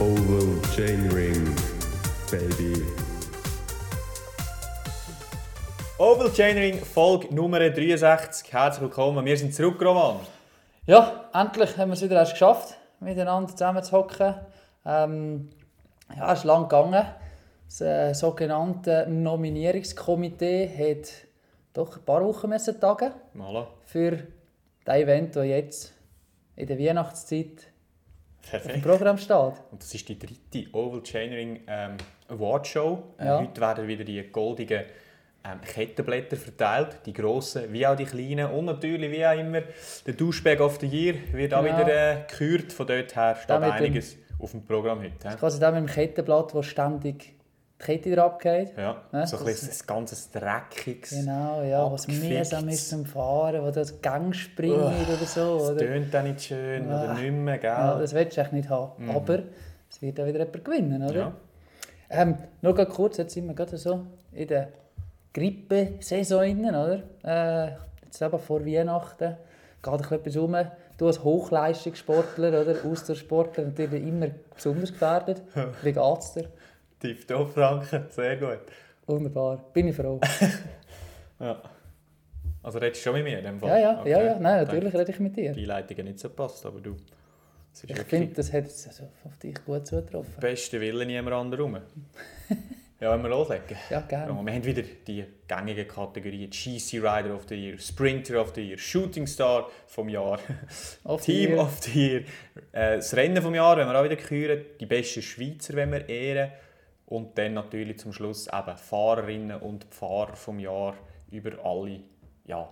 Oval Chainring, baby. Oval Chainring, Folge Nummer 63. Herzlich willkommen, wir sind zurück, Roman. Ja, endlich haben wir es wieder erst geschafft, miteinander zusammen zu hocken. Ähm, ja, es ist lang gegangen. Das äh, sogenannte Nominierungskomitee hat doch ein paar Wochen müssen tagen Voilà. für das Event, das jetzt in der Weihnachtszeit auf dem Perfekt. Programm steht. Und das ist die dritte Oval Chainring ähm, Award Show. Äh, Ja. Heute werden wieder die goldigen ähm, Kettenblätter verteilt, die grossen wie auch die kleinen. Und natürlich, wie auch immer, der Douchebag of the Year wird auch Genau. wieder äh, gekürt. Von dort her steht mit dem- einiges auf dem Programm heute. hä? Quasi der mit dem Kettenblatt, wo ständig Kette wieder abgeht. Ja, Ja, so ein, das- bisschen ein ganzes dreckiges. Genau, ja, was mühsam ist zum Fahren, wo das Gang springt oder so. Das Oder? tönt auch nicht schön Ah. oder nicht mehr, gell? Ja, das willst du eigentlich nicht haben. Aber es wird auch wieder jemand gewinnen, oder? Ja. Ähm, nur ganz kurz, jetzt sind wir gerade so in der Grippesaison oder? Äh, jetzt eben vor Weihnachten geht etwas rum. Du als Hochleistungssportler oder Ausdauersportler natürlich immer besonders gefährdet. Wie geht's dir? Tipptopp, Franken, sehr gut. Wunderbar, bin ich froh. Ja. Also redest du schon mit mir in dem Fall? Ja, ja, Okay. ja, ja, nein, Ich natürlich rede ich mit dir. Die Einleitung hat nicht so gepasst, aber du. Ich finde, das hat jetzt also auf dich gut zugetroffen. beste Willen niemand anderen rum. ja, wenn wir loslegen. Ja, Ja, gerne. wir haben wieder die gängigen Kategorien GC Rider of the Year, Sprinter of the Year, Shooting Star vom Jahr, Of Team Year. of the Year, äh, das Rennen vom Jahr, wenn wir auch wieder küren, die besten Schweizer, wenn wir ehren und dann natürlich zum Schluss eben Fahrerinnen und Fahrer vom Jahr über alle ja,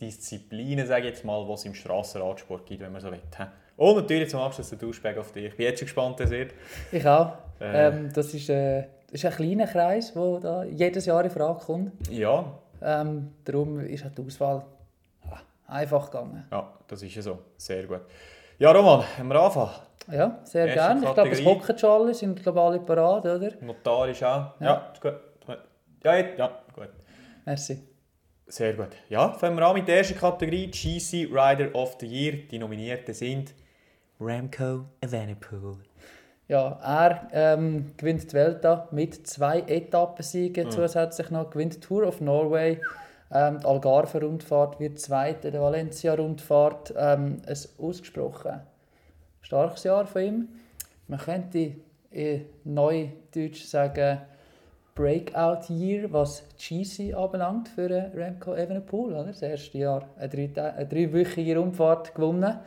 Disziplinen, sage ich jetzt mal, die es im Strassenradsport gibt, wenn man so will. Und natürlich zum Abschluss der Duschbag auf dich. Ich bin jetzt schon gespannt, was wird. Ich auch. Äh. Ähm, das, ist, äh, das ist ein kleiner Kreis, der da jedes Jahr in Frage kommt. Ja, Ähm, darum ist auch die Auswahl ja, einfach gegangen. ja, das ist ja so. Sehr gut. Ja, Roman, haben wir anfangen? Ja, sehr gerne. Ich glaube, es hocken schon alle, sind glaube alle parat, oder? Notarisch auch. Ja, Ja. ist gut. Ja, ja, gut. Merci. Sehr gut. Ja, fangen wir an mit der ersten Kategorie, GC Rider of the Year. Die Nominierten sind Ramco Evenepoel. Ja, er ähm, gewinnt die Welta mit zwei Etappensiegen zusätzlich noch, gewinnt Tour of Norway. Ähm, die Algarve-Rundfahrt wird zweite, die Valencia-Rundfahrt. Ähm, ein ausgesprochen starkes Jahr von ihm. Man könnte in Neudeutsch sagen Breakout Year, was GC anbelangt für Remco Evenepoel. Oder? Das erste Jahr eine, drei, dreiwöchige Rundfahrt gewonnen.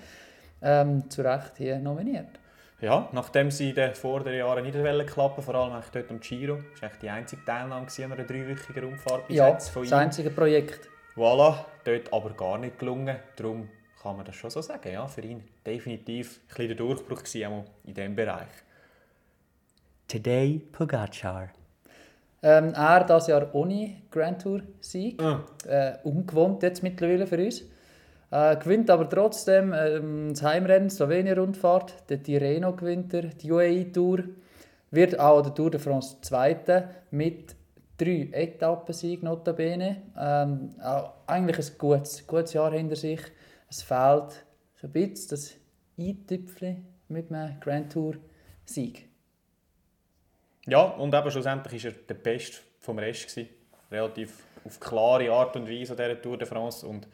Ähm, zu Recht hier nominiert. Ja, nachdem sie in den vorderen Jahren nicht klappen, vor allem eigentlich dort am Giro, das war eigentlich die einzige Teilnahme an einer dreiwöchigen Rundfahrt bis Ja, jetzt von das ihm. einzige Projekt. Voilà, dort aber gar nicht gelungen. Darum kann man das schon so sagen. Ja, für ihn definitiv ein bisschen der Durchbruch gewesen, in diesem Bereich. Today Pogacar. Ähm, er das Jahr ohne Grand Tour Sieg. Ah. Äh, ungewohnt jetzt mittlerweile für uns. Äh, gewinnt aber trotzdem ähm, das Heimrennen, Slowenien-Rundfahrt. Der Tirreno gewinnt er, die UAE Tour. Wird auch der Tour de France Zweite mit drei Etappensiegen notabene. Ähm, auch eigentlich ein gutes, gutes Jahr hinter sich. Es fehlt so ein bisschen das Eintüpfchen mit einem Grand Tour Sieg. Ja, und eben schlussendlich war er der Beste vom Rest. Gewesen. Relativ auf klare Art und Weise an dieser Tour de France. Und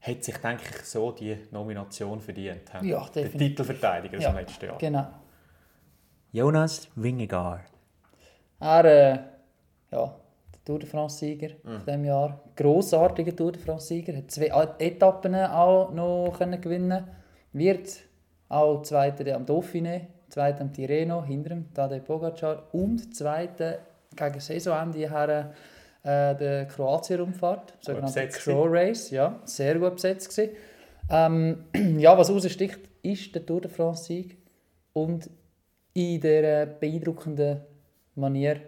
hat sich, denke ich, so die Nomination verdient. hä? Ja, Der definitiv. Titelverteidiger Ja, vom letzten Jahr. Genau. Jonas Vingegaard. Er, äh, ja, der Tour de France-Sieger von diesem Jahr. Grossartiger Tour de France-Sieger. Hat zwei A- Etappen auch noch können gewinnen Wird auch Zweiter am Dauphiné, Zweiter am Tirreno, hinter dem Tadej Pogacar und Zweiter gegen Saisonende her äh, der Kroatien-Rundfahrt, sogenannte Crow Race. Ja, sehr gut besetzt gewesen. Ähm, ja, was raussticht, ist der Tour de France-Sieg und in der beeindruckenden Manier,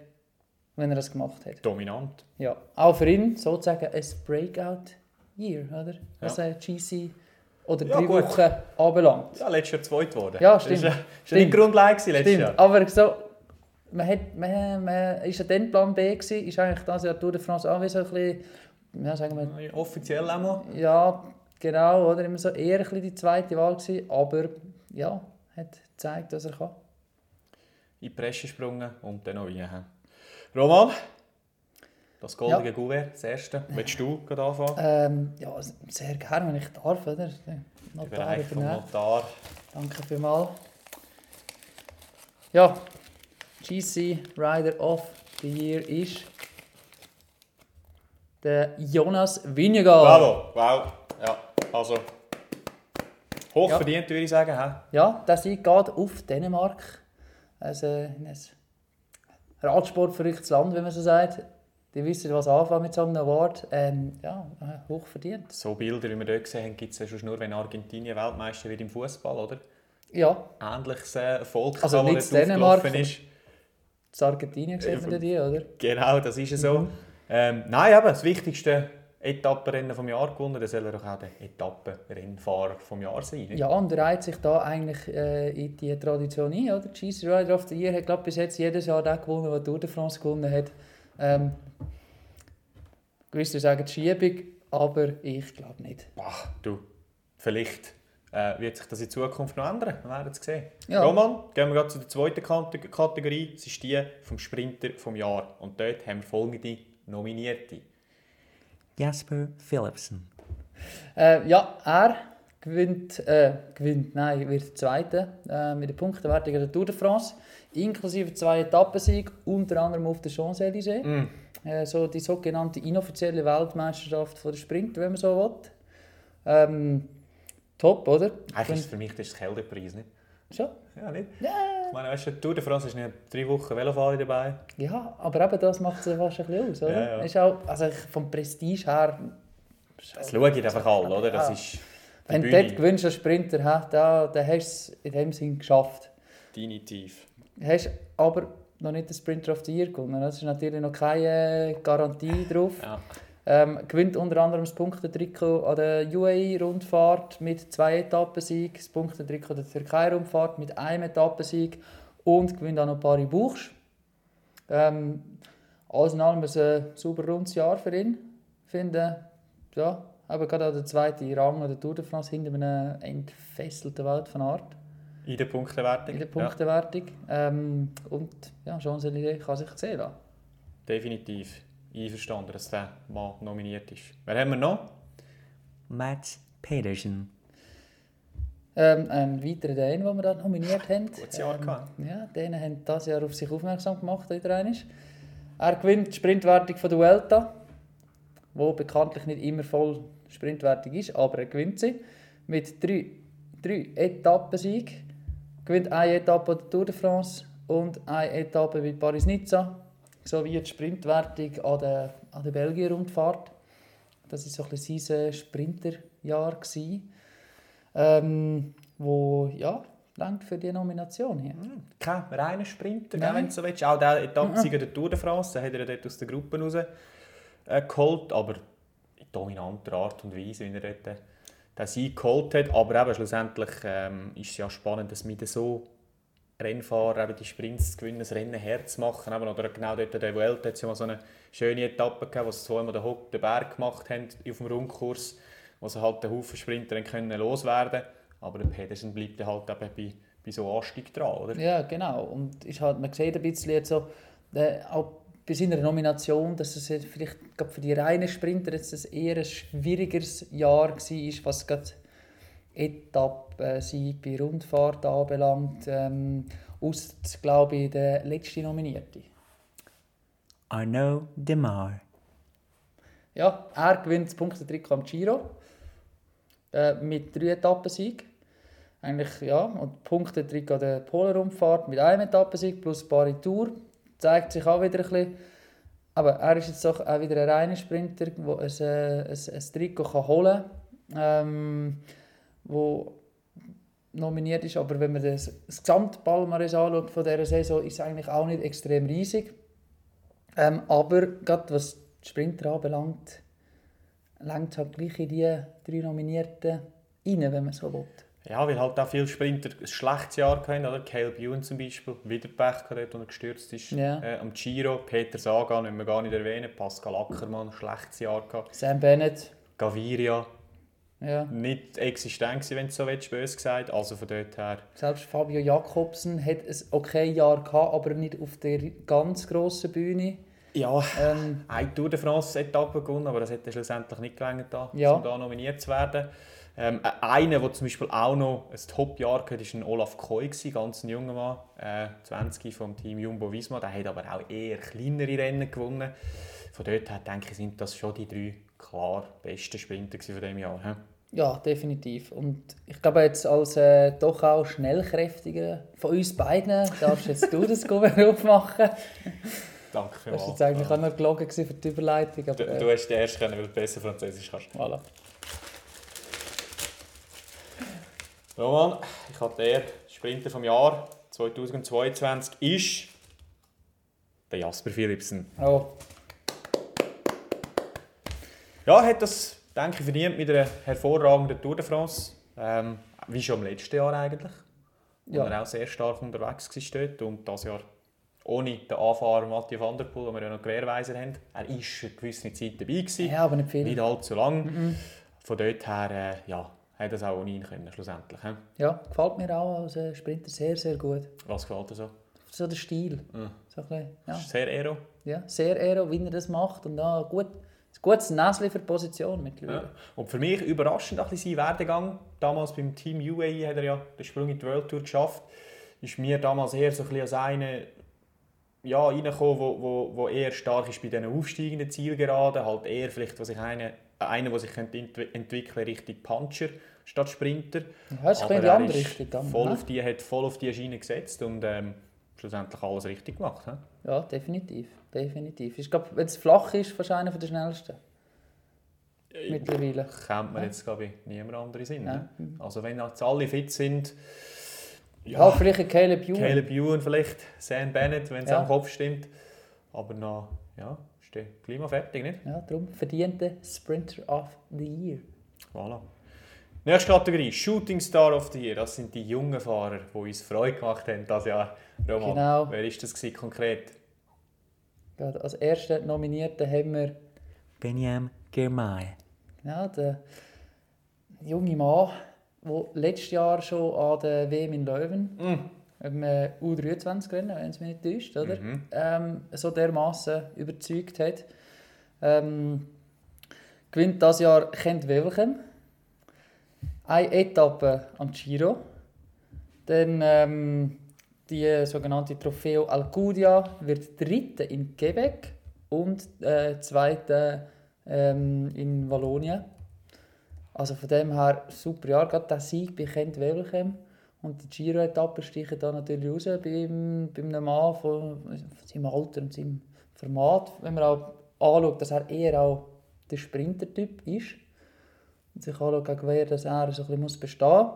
wenn er das gemacht hat. Dominant. Ja, auch für ihn sozusagen ein Breakout-Year, oder? Was ja. GC oder Ja, drei gut. Wochen anbelangt. Ja, letztes Jahr zweit geworden. Ja, Das stimmt. ja Stimmt. nicht die Grundlage letztes Stimmt, Jahr. aber so, man, hat, man, man ist ja dann Plan B gewesen, ist eigentlich das Jahr Tour de France auch so ein bisschen, ja, sagen wir, Offiziell auch mal. ja, genau, oder immer so eher ein bisschen die zweite Wahl gewesen, aber ja, hat gezeigt, was er kann. in die Presse gesprungen und dann noch rein. Roman, das goldige Ja. Gouvert, das erste. Willst du gerade anfangen? Ähm, ja, sehr gerne, wenn ich darf, oder? Notar Bereich vom. Notar. Danke vielmals. Ja, GC Rider of the Year ist der Jonas Vingegaard. Bravo, wow. Ja, also hochverdient würde ich sagen. hä? Ja, der Sieg geht auf Dänemark. Also in ein Radsportverrücktes Land, wenn man so sagt. Die wissen, was anfangen mit so einem Award. Ähm, ja, hochverdient. So Bilder, wie wir dort gesehen haben, gibt es ja schon nur, wenn Argentinien Weltmeister wird im Fußball, oder? Ja, Ähnliches äh, Erfolg, Also das nicht dort Dänemark, ist. In Argentinien sieht man ja die, oder? Genau, das ist es so. Ähm, nein, eben, das wichtigste Etappenrennen vom Jahr gewonnen, dann soll er doch auch der Etappenrennfahrer vom Jahr sein. nicht? Ja, und er reiht sich da eigentlich äh, in die Tradition ein, oder? GC Rider of the Year hat glaub, bis jetzt jedes Jahr den gewonnen, der Tour de France gewonnen hat. Ähm, gewisse sagen die Schiebung, aber ich glaube nicht. Boah, du, vielleicht äh, wird sich das in Zukunft noch ändern. Wir werden es sehen. Ja. Roman, gehen wir gerade zu der zweiten Kate- Kategorie. Das ist die vom Sprinter vom Jahr. Und dort haben wir folgende Nominierte. Jasper Philipsen. Äh, ja, er gewinnt, äh, gewinnt, nein, wird Zweiter äh, mit der Punktewertung der Tour de France, inklusive zwei Etappensieg, unter anderem auf der Champs-Élysées. Äh, so die sogenannte inoffizielle Weltmeisterschaft von der Sprint, wenn man so will. Ähm, top, oder? Eigentlich ist es für mich das ist das Kältepreis, nicht? Schon? Ja, nicht? Ja. Ich meine, weißt du, Tour de France ist nicht drei Wochen Velofahren dabei. Ja, aber eben das macht es fast ein bisschen aus, oder? Ja, ja. Ist auch, also ich- vom Prestige her... Das schauen einfach alle, oder? Das Ja. ist Wenn du dort gewinnst als Sprinter, ha, da, dann hast du es in dem Sinn geschafft. Definitiv. hast aber noch nicht den Sprinter of the Year gewonnen. Das ist natürlich noch keine Garantie drauf. Ja. Ähm, gewinnt unter anderem das Punktetrikot an der UAE-Rundfahrt mit zwei Etappensieg, das Punktetrikot der Türkei-Rundfahrt mit einem Etappensieg und gewinnt auch noch Paris Buchs. Ähm, alles in allem ein super rundes Jahr für ihn. Ich finde, ja, aber gerade auch der zweite Rang an der Tour de France hinter einem entfesselten Welt von Art In der Punktewertung. in der Punktewertung. Ähm, und ja, Champs-Élysées kann sich sehen lassen. Ja, definitiv. Einverstanden, dass der mal nominiert ist. Wer haben wir noch? Matt Pedersen. Ähm, ein weiterer Däne, den wir da nominiert haben. Gutes Jahr gehabt. Ja, Dänen haben dieses Jahr auf sich aufmerksam gemacht, wieder einmal. Er gewinnt die Sprintwertung von der Vuelta, wo bekanntlich nicht immer voll Sprintwertung ist, aber er gewinnt sie. Mit drei, drei Etappensieg. Gewinnt eine Etappe der Tour de France und eine Etappe bei Paris-Nizza. Sowie die Sprintwertung an der, an der Belgien-Rundfahrt. Das war so ein bisschen sein Sprinterjahr. gewesen. Ähm, wo, ja, langt für die Nomination hier. Kein reiner Sprinter, Nein. wenn du so willst. Auch der Etappensieger der Tour de France, den hat er dort aus der Gruppe raus äh, geholt, aber in dominanter Art und Weise, wie er dort äh, den Sieg geholt hat. Aber eben schlussendlich ähm, ist es ja spannend, dass mit so Rennfahrer eben die Sprints zu gewinnen, das Rennen herzumachen. Eben, oder genau dort an der Welt hat es ja mal so eine schöne Etappe gehabt, wo sie zweimal den, Hock, den Berg gemacht haben auf dem Rundkurs, wo sie halt den Haufen Sprinter können loswerden Aber der Pedersen bleibt halt eben bei, bei so Anstieg dran, oder? Ja, genau. Und ist halt, man sieht ein bisschen jetzt so, äh, auch bei seiner Nomination, dass es vielleicht für die reinen Sprinter jetzt ein eher ein schwierigeres Jahr war, was gerade Etappensieg bei Rundfahrt anbelangt. Ähm, aus, glaube ich, der letzte Nominierte. Arnaud Demar. Ja, er gewinnt das Punktetrikot am Giro äh, mit drei Etappensieg. Eigentlich, ja, und Punktetrikot an der Polarumfahrt mit einem Etappensieg plus Paris Tour. Zeigt sich auch wieder ein bisschen. Aber er ist jetzt auch wieder ein reiner Sprinter, der ein, äh, ein, ein Trikot kann holen kann, ähm, wo nominiert ist. Aber wenn man das, das Gesamtpalmares anschaut von dieser Saison, ist es eigentlich auch nicht extrem riesig. Ähm, aber gerade was die Sprinter anbelangt, längt halt gleich in die drei Nominierten rein, wenn man so will. Ja, weil halt auch viele Sprinter ein schlechtes Jahr hatten, oder? Caleb Ewan zum Beispiel, wieder Pech gehabt, er gestürzt ist. Ja. Äh, am Giro, Peter Sagan, müssen wir gar nicht erwähnen, Pascal Ackermann, schlechtes Jahr gehabt. Sam Bennett, Gaviria, Ja. nicht existent gewesen, wenn du so willst, böse gesagt. Also von dort her, Selbst Fabio Jakobsen hat ein okay Jahr gehabt, aber nicht auf der ganz grossen Bühne. ja, Ähm, eine Tour de France-Etappe gewonnen, aber das hätte schlussendlich nicht gelangt, Ja. um da nominiert zu werden. Ähm, äh, einer, der zum Beispiel auch noch ein Top-Jahr hatte, war Olaf Koi, ganz ein junger Mann, äh, 20 vom Team Jumbo-Visma. Der hat aber auch eher kleinere Rennen gewonnen. Von dort her denke ich, sind das schon die drei klar besten Sprinter von diesem Jahr. He? Ja, definitiv. Und ich glaube, jetzt als äh, doch auch schnellkräftiger von uns beiden darfst jetzt du das Beruf machen. Danke Das vielmals. war jetzt eigentlich auch noch gelogen für die Überleitung. Aber, Du, äh, du hast den erst können, weil du besser Französisch kannst. voilà. Roman, ich habe der Sprinter vom Jahr 2022 ist der Jasper Philipsen. Oh, Ja, hat das, denke verdient mit einer hervorragenden Tour de France. Ähm, wie schon im letzten Jahr eigentlich. Wo Ja. er auch sehr stark unterwegs war dort. Und das Jahr ohne den Anfahrer Mathieu van der Poel, den wir ja noch Querweiser haben. Er war eine gewisse Zeit dabei. Gewesen. ja, aber nicht viel. Nicht allzu lang. Von dort her äh, ja, hat es auch ohne ihn können, schlussendlich. he? Ja, gefällt mir auch als äh, Sprinter sehr, sehr gut. Was gefällt dir so? So der Stil. So ein bisschen, ja. Sehr aero. ja, sehr aero, wie er das macht. Und auch gut, gutes Näschen für die Position mittlerweile. Ja. Und für mich überraschend ein bisschen sein Werdegang. Damals beim Team UAE hat er ja den Sprung in die World Tour geschafft. Ist mir damals eher so ein bisschen als einer ja, reingekommen, wo, wo, wo eher stark ist bei diesen aufsteigenden Zielgeraden. Halt eher vielleicht, was ich eine, einer, der sich entwickeln Richtung Puncher statt Sprinter. Ja, ist ein bisschen in die er andere ist Richtung Voll ne? auf die, hat voll auf die Schiene gesetzt und ähm, schlussendlich alles richtig gemacht. he? Ja, definitiv. definitiv. Ich glaube, wenn es flach ist, wahrscheinlich einer der schnellsten. Mittlerweile. Kennt man jetzt, glaube ich, niemand anderen Sinn. Ja. Also wenn jetzt alle fit sind, Ja, vielleicht ein Caleb Ewan. Caleb Ewan vielleicht, Sam Bennett, wenn es Ja. am Kopf stimmt. Aber noch, ja, ist der Klima fertig, nicht? Ja, darum verdiente Sprinter of the Year. Voilà. Nächste Kategorie, Shooting Star of the Year. Das sind die jungen Fahrer, die uns Freude gemacht haben dieses Jahr. Roman, Genau. wer ist das gewesen, konkret? Gerade als ersten Nominierten haben wir Benyam Girmay. ja, den jungen Mann, der letztes Jahr schon an der WM in Leuven im äh, U23-Rennen, wenn es mich nicht täuscht, oder? Ähm, so dermaßen überzeugt hat. Ähm, gewinnt das Jahr Kent Wevelgem. Eine Etappe am Giro. Dann ähm, die sogenannte Trofeo Alcudia wird dritte in Quebec und äh, zweite ähm, in Wallonien. Also von dem her super Jahr, gerade der Sieg bei Kent Wevelgem. Und die Giro-Etappe stichen da natürlich raus beim, bei einem Mann von, von seinem Alter und seinem Format. Wenn man auch anschaut, dass er eher auch der Sprinter-Typ ist. Und sich anschaut, gegen wer dass er so ein bisschen muss bestehen muss.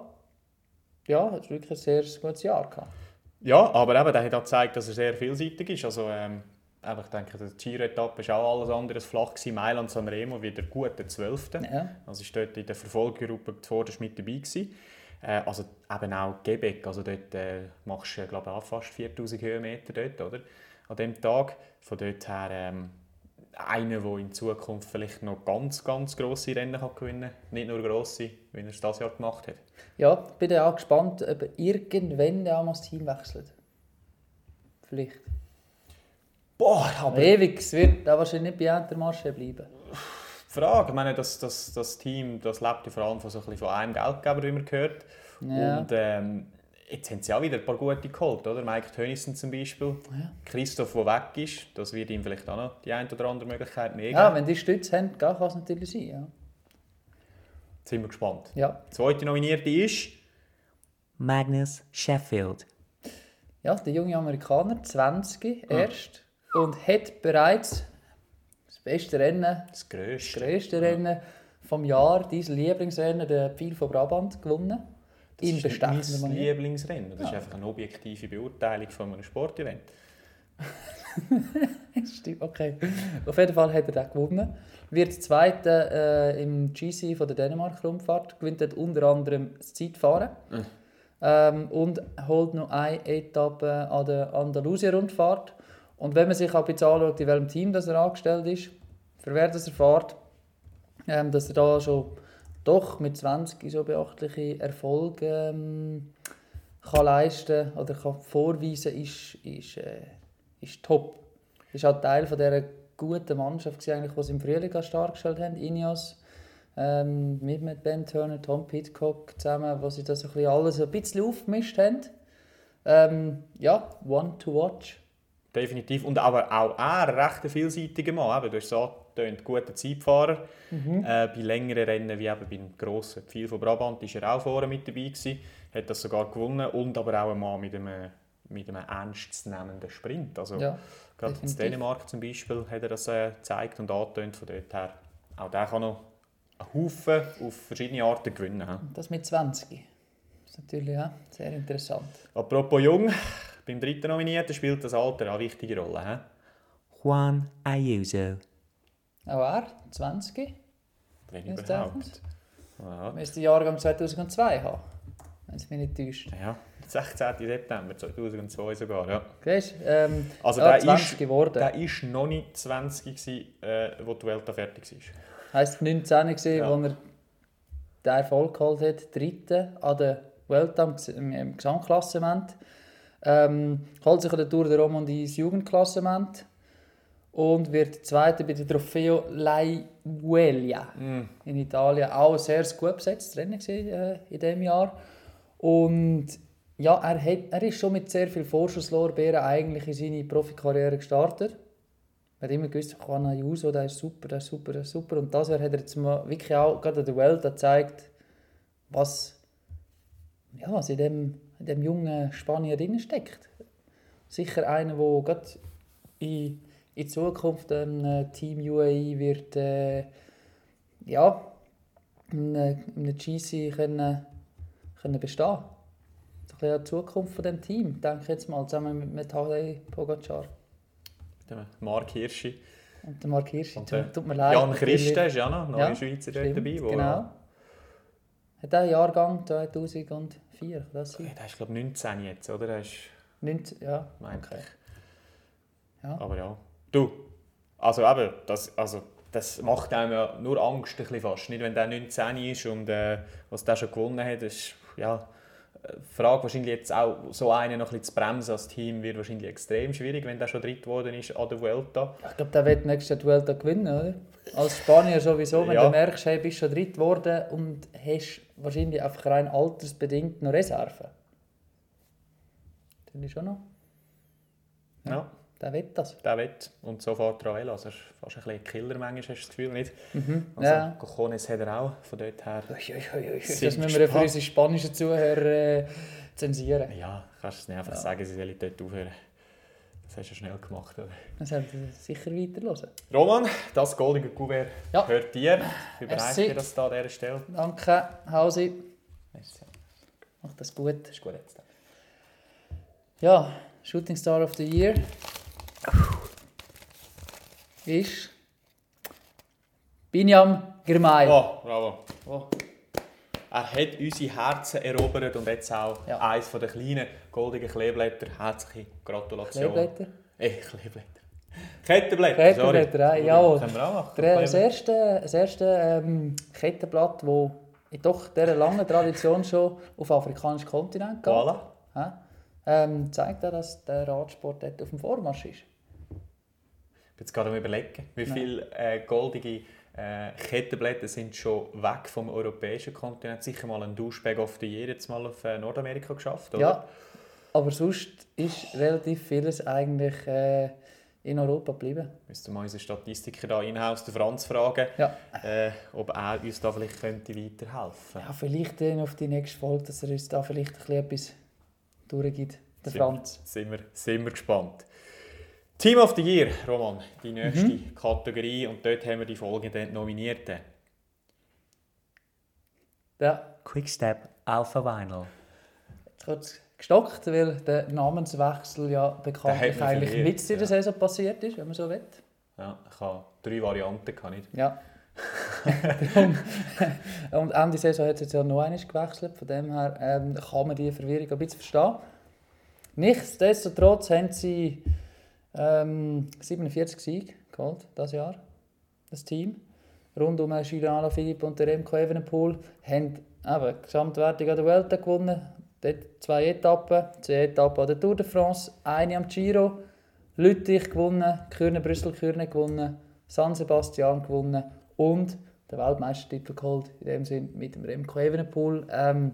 Ja, hat wirklich ein sehr gutes Jahr gehabt. Ja, aber eben, der hat auch gezeigt, dass er sehr vielseitig ist. Also, ähm, ich denke, die Giro-Etappe war auch alles andere flach. Gewesen. Mailand Sanremo wieder gut, der 12. Ja. Also ist dort in der Verfolgergruppe zuvorderst mit dabei gewesen. Äh, also eben auch Quebec, also dort äh, machst du glaube ich auch fast 4000 Höhenmeter dort, oder? An dem Tag. Von dort her ähm, einer, der in Zukunft vielleicht noch ganz, ganz grosse Rennen kann gewinnen kann. Nicht nur grosse, wie er es dieses Jahr gemacht hat. Ja, ich bin dann auch gespannt, ob er irgendwann mal das Team wechselt. Vielleicht. Boah, aber Ewig, es wird auch wahrscheinlich nicht bei Intermarché bleiben. die Frage, ich meine, das, das, das Team das lebt ja vor allem von, so ein bisschen von einem Geldgeber, wie man gehört. Ja. Und ähm, jetzt haben sie auch wieder ein paar gute geholt, oder? Mike Tönnissen zum Beispiel. Christoph, der weg ist, das wird ihm vielleicht auch noch die eine oder andere Möglichkeit mehr geben. Ja, wenn die Stütze haben, kann es natürlich sein. Ja. Jetzt sind wir gespannt. Ja. Die zweite Nominierte ist Magnus Sheffield. ja, der junge Amerikaner, 20 erst, und hat bereits das beste Rennen, das das Grösste. grösste Rennen vom Jahr, dein Lieblingsrennen, der Pfeil von Brabant, gewonnen. Das In ist nicht mein. Lieblingsrennen. Das ist einfach eine objektive Beurteilung von einem Sportevent. Stimmt, okay. Auf jeden Fall hat er den gewonnen. Wird Zweiter äh, im GC von der Dänemark-Rundfahrt. Gewinnt dort unter anderem das Zeitfahren. Ähm, und holt noch eine Etappe an der Andalusien-Rundfahrt. Und wenn man sich auch bisschen anschaut, in welchem Team das er angestellt ist, für wer das er fährt, ähm, dass er da schon doch mit 20 so beachtliche Erfolge ähm, kann leisten oder kann vorweisen, ist, ist, äh, ist top. Ist halt Teil von dieser guten Mannschaft, eigentlich, die sie im Frühling auch stark gestellt haben. Ineos, ähm, mit, mit Ben Turner, Tom Pitcock zusammen, wo sie das ein alles ein bisschen aufgemischt haben. Ähm, ja, one to watch. Definitiv. Und aber auch er recht ein vielseitiger Mann. Du hast so tönt guter Zeitfahrer. Äh, bei längeren Rennen, wie eben beim grossen Pfeil von Brabant, war er auch vorne mit dabei gewesen, hat das sogar gewonnen und aber auch ein Mann mit einem, mit einem ernstzunehmenden Sprint. Also, Ja, gerade in. Dänemark zum Beispiel hat er das äh, gezeigt und angetönt von dort her. Auch der kann noch einen Haufen auf verschiedene Arten gewinnen. das mit 20. Das ist natürlich ja, sehr interessant. Apropos jung, beim dritten Nominierten spielt das Alter auch eine wichtige Rolle. hä? Juan Ayuso. Auch er, 20. Wenn überhaupt. Ja. Müsste Jahrgang 2002 haben, wenn es mich nicht täuscht. Ja, 16. September 2002 sogar, ja. Siehst du? Ähm, Also ja, der 20 ist, geworden. der ist noch nicht 20 gewesen, äh, wo die Welt fertig war. Heisst 19 gesehen, Ja. wo er den Erfolg geholt hat, dritte an der Welt im, im Gesamtklassement. Ähm, holt sich an der Tour de Romandie das Jugendklassement und wird Zweiter bei der Trofeo Laiguelia in Italien. Auch sehr gut besetztes Rennen äh, in diesem Jahr. Und ja, er, hat, er ist schon mit sehr viel Vorschusslorbeeren eigentlich in seine Profikarriere gestartet. Man hat immer gewusst, Juan Ayuso, der ist super, der ist super, der ist super. Und das Jahr hat er jetzt mal wirklich auch gerade an der Welt gezeigt, was, ja, was in, dem, in dem jungen Spanier drin steckt. Sicher einer, der gerade in, in Zukunft ein äh, Team UAE wird äh, ja, in einem in einem GC können, können bestehen. Das ist die Zukunft von dem Team, denke ich jetzt mal, zusammen mit, mit Tadej Pogacar Mit dem Mark Hirschi. und dem Mark Hirschi. Und, Tut, tut mir leid. Jan. Christen ist ja noch, neue Ja, Schweizer Stimmt, dabei. Wo, genau. Hat er Jahrgang 2004, kann das sein? Der ist glaube ich 19 jetzt, oder? Der ist, 19, ja. Okay. Ja. Aber ja. Du, also eben, das, also, das macht einem ja nur Angst ein bisschen fast. Nicht, wenn der 19 ist und äh, was der schon gewonnen hat, ist, ja, äh, die Frage wahrscheinlich jetzt auch, so einen noch ein bisschen zu bremsen als Team wird wahrscheinlich extrem schwierig, wenn der schon dritt geworden ist an der Vuelta. Ich glaube, der wird die Welt gewinnen, oder? Als Spanier sowieso, wenn Ja. du merkst, hey, bist schon dritt geworden und hast wahrscheinlich einfach rein altersbedingt noch Reserven. Dann ist schon noch. Ja. Der wird das. der wird und so fährt auch Velo. Also ist fast ein bisschen Killer manchmal, hast du das Gefühl, nicht? Also Mhm. ja. Cojones hat er auch, von dort her. Ui, ui, ui, ui. Sind Das müssen wir für unsere spanischen Zuhörer äh, zensieren. Ja, kannst du es nicht einfach sagen, sie sollen dort aufhören. Das hast du schnell gemacht, oder? Das sollten wir sicher weiterhören. Roman, das goldige Kuvert Ja. hört dir. Überreiche Merci. dir das da an dieser Stelle. Danke, Hausi. Merci. Mach das gut. Ist gut jetzt. Ja, Shooting Star of the Year ist Binyam Girmay. Oh, bravo. Oh. Er hat unsere Herzen erobert und jetzt auch Ja. eines der kleinen goldigen Kleeblätter. Herzliche Gratulation. Kleeblätter. Eh, Kleeblätter. Kettenblätter, sorry. Kettenblätter, ja, jawohl. Können wir auch machen. Das erste, das erste ähm, Kettenblatt, das in doch dieser langen Tradition schon auf den afrikanischen Kontinent geht, Voilà. ja, ähm, zeigt auch, dass der Radsport dort auf dem Vormarsch ist. Jetzt gerade am überlegen, wie viele äh, goldige äh, Kettenblätter sind schon weg vom europäischen Kontinent. Sicher mal ein Duschbag the Year jetzt mal auf äh, Nordamerika geschafft, oder? Ja, aber sonst ist relativ vieles eigentlich äh, in Europa geblieben. Müssten wir unseren Statistiker da in-house, den Franz, fragen, Ja. äh, ob er uns da vielleicht könnte weiterhelfen Ja, vielleicht dann auf die nächste Folge, dass er uns da vielleicht ein bisschen etwas durchgibt. Der Sind- Franz. Sind wir, sind wir gespannt. Team of the Year, Roman, die nächste Mhm. Kategorie. Und dort haben wir die folgenden Nominierten. Ja, Quickstep Alpha Vinyl. kurz gestockt, weil der Namenswechsel ja bekanntlich eigentlich verliert, mit in der. Saison passiert ist, wenn man so will. Ja, ich habe drei Varianten, kann ich. Ja. Und Ende Saison hat es jetzt ja noch einmal gewechselt, von dem her ähm, kann man die Verwirrung ein bisschen verstehen. Nichtsdestotrotz haben sie ähm, 47 Siege geholt, das Jahr, das Team. rund um Julian Alaphilippe und der Remco Evenepoel haben eben Gesamtwertung an der Welt gewonnen. Dort zwei Etappen, zwei Etappen an der Tour de France, eine am Giro, Lüttich gewonnen, Kürne Brüssel Kürne gewonnen, San Sebastian gewonnen und den Weltmeistertitel geholt, in dem Sinn mit dem Remco Evenepoel. Ähm,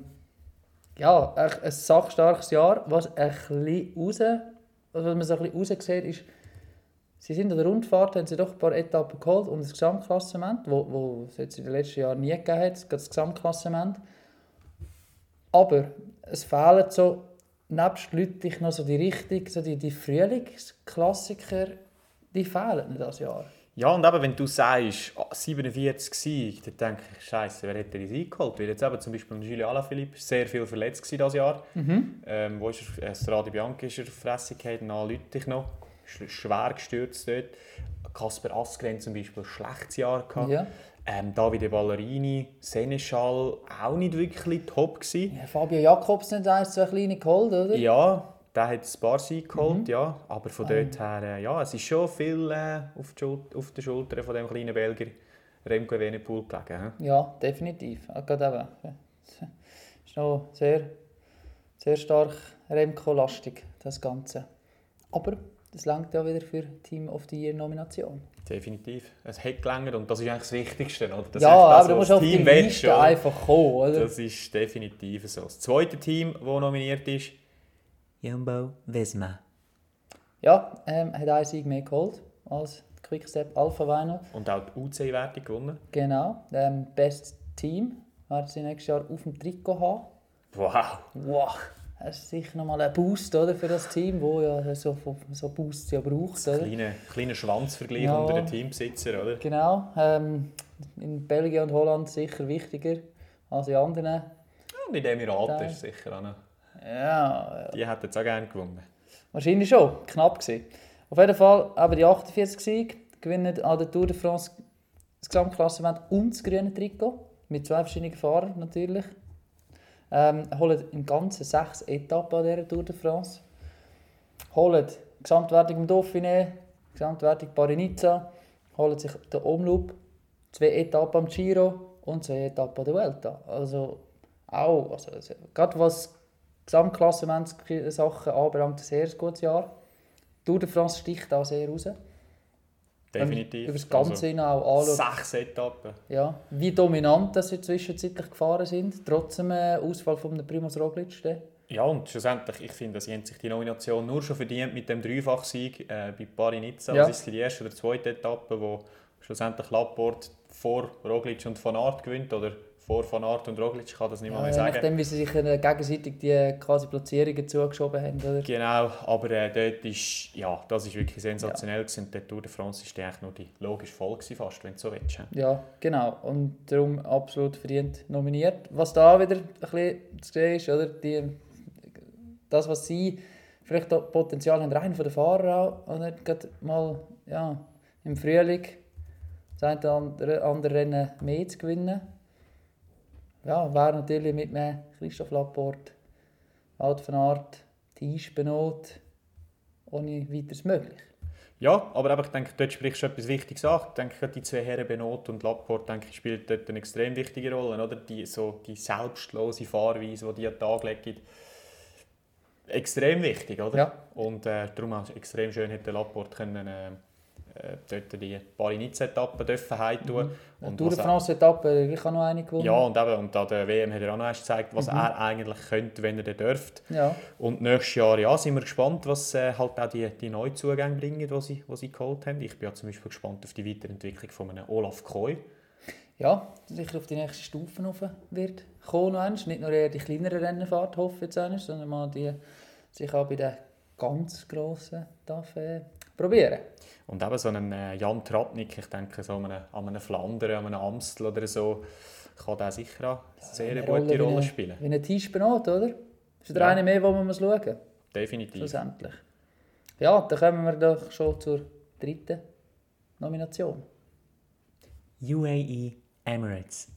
ja, echt ein sachstarkes Jahr, was ein bisschen raus, was man so ein bisschen raussieht, ist, sie sind an der Rundfahrt, haben sie doch ein paar Etappen geholt und das Gesamtklassement, wo, wo es jetzt in den letzten Jahren nie gegeben hat, das Gesamtklassement. Aber es fehlen so, nebst Lüttich noch so die richtig, so die, die Frühlingsklassiker, die fehlen nicht das Jahr. Ja, und eben, wenn du sagst, ah, 47 Siege, dann denke ich, Scheiße, wer hätte die Sieg geholt? Weil jetzt eben zum Beispiel Julio Alaphilippe sehr viel verletzt war dieses Jahr. Ähm, wo ist er? Äh, Strade Bianchi ist er gefallen, nach Lüttich noch. Sch- Schwer gestürzt dort. Kasper Askren zum Beispiel ein schlechtes Jahr gehabt. Ja. Ähm, Davide Ballerini, Seneschal auch nicht wirklich top gewesen. Ja, Fabio Jakobsen hat eins, zwei kleine geholt, oder? Ja, der hat ein paar Siege geholt, Mhm. ja. Aber von dort her, äh, ja, es ist schon viel äh, auf, die auf den Schultern von dem kleinen Belgier Remco Evenepoel gelegen. hä? Ja, definitiv. Auch Gerade eben. ja. ist noch sehr, sehr stark Remco-lastig, das Ganze. Aber das langt ja wieder für Team of the Year Nomination. Definitiv. Es hat gelangt und das ist eigentlich das Wichtigste. Oder? Das ja, ist das, aber du musst auf die Team willst, Liste einfach kommen, oder? Das ist definitiv so. Das zweite Team, das nominiert ist, Jumbo Visma. Ja, ähm, hat einen Sieg mehr geholt als Quickstep Alpha Vinyl. und auch die UC-Wertung gewonnen. Genau. Ähm, Best Team werden sie nächstes Jahr auf dem Trikot haben. Wow! Wow, das ist sicher nochmal ein Boost oder, für das Team, wo ja so, so Boosts ja braucht. Oder? Kleiner, kleiner Schwanzvergleich Ja. unter den Teambesitzern, oder? Genau. Ähm, in Belgien und Holland sicher wichtiger als in anderen. Und in den Emiraten ist sicher auch noch. Ja, Die hätten es auch gerne gewonnen. wahrscheinlich schon. Knapp gewesen. Auf jeden Fall aber die 48 Siege gewinnen an der Tour de France das Gesamtklassement und das grüne Trikot. Mit zwei verschiedenen Fahrern natürlich. Ähm, holen im Ganzen sechs Etappen an dieser Tour de France. Holen Gesamtwertung im Dauphiné, Gesamtwertung Paris-Nizza. Holen sich den Omloop, zwei Etappen am Giro und zwei Etappen an der Vuelta. Also auch, also, also, gerade was Gesamtklassement-Sachen anbelangt, ein sehr gutes Jahr. Tour de France sticht auch sehr raus. Definitiv. Über das Ganze Also, auch anschaut, Sechs Etappen. ja, wie dominant dass sie zwischenzeitlich gefahren sind, trotz dem äh, Ausfall von Primus Roglic. Ja, und schlussendlich, ich finde, sie haben sich die Nomination nur schon verdient mit dem Dreifachsieg äh, bei Paris-Nizza. Ja. Das ist die erste oder zweite Etappe, wo schlussendlich Laporte vor Roglic und Van Aert gewinnt. Oder vor Van Aert und Roglic, kann das nicht mal Ja, mehr je sagen. nachdem, wie sie sich äh, gegenseitig die quasi Platzierungen zugeschoben haben. Oder? Genau, aber äh, dort ist, ja, das ist wirklich sensationell gewesen. Und der Tour de France ist eigentlich nur die logische Folge fast, wenn du so willst. Ja, genau. Und darum absolut verdient nominiert. Was da wieder ein bisschen zu sehen ist, oder? Die, das, was sie vielleicht auch Potenzial haben, rein von den Fahrern auch, oder? Gerade mal ja, im Frühling das eine oder andere Rennen mehr zu gewinnen. Ja, wäre natürlich mit einem Christoph Laporte, Wout van Aert, Tisch Benot ohne weiteres möglich. Ja, aber ich denke, dort sprichst du etwas Wichtiges an. Ich denke, die zwei Herren Benot und Laporte denke ich, spielen dort eine extrem wichtige Rolle. Oder? Die, so, die selbstlose Fahrweise, die die an den Tag legen, extrem wichtig. Oder? Ja. Und äh, darum auch extrem schön hätte Laporte können, äh, äh, dort die Paris-Nice-Etappe dürfen heimtun. Die Und Tour de France-Etappe, ich habe noch eine gewonnen. ja, und, eben, und an der WM hat er auch noch erst gezeigt, Mhm. was er eigentlich könnte, wenn er dann dürfte. ja. Und nächstes Jahr ja, sind wir gespannt, was äh, halt auch die, die Neuzugänge bringen, die sie, die sie geholt haben. Ich bin ja zum Beispiel gespannt auf die Weiterentwicklung von einem Olaf Koy. ja, sicher auf die nächste Stufe rauf wird kommen. noch. Nicht nur eher die kleineren Rennfahrt hoffe ich jetzt einmal, sondern mal die sich auch bei den ganz grossen darf, äh, probieren. Und eben so einen äh, Jan Tratnik, ich denke, so an einem, an einem Flandern, an einem Amstel oder so, kann der sicher eine sehr Eine gute wie Rolle eine- spielen. Wie ein Tisch benot, oder? Ist Ja. eine mehr, wo man muss schauen muss, Definitiv. schlussendlich. Ja, dann kommen wir doch schon zur dritten Nomination. UAE Emirates.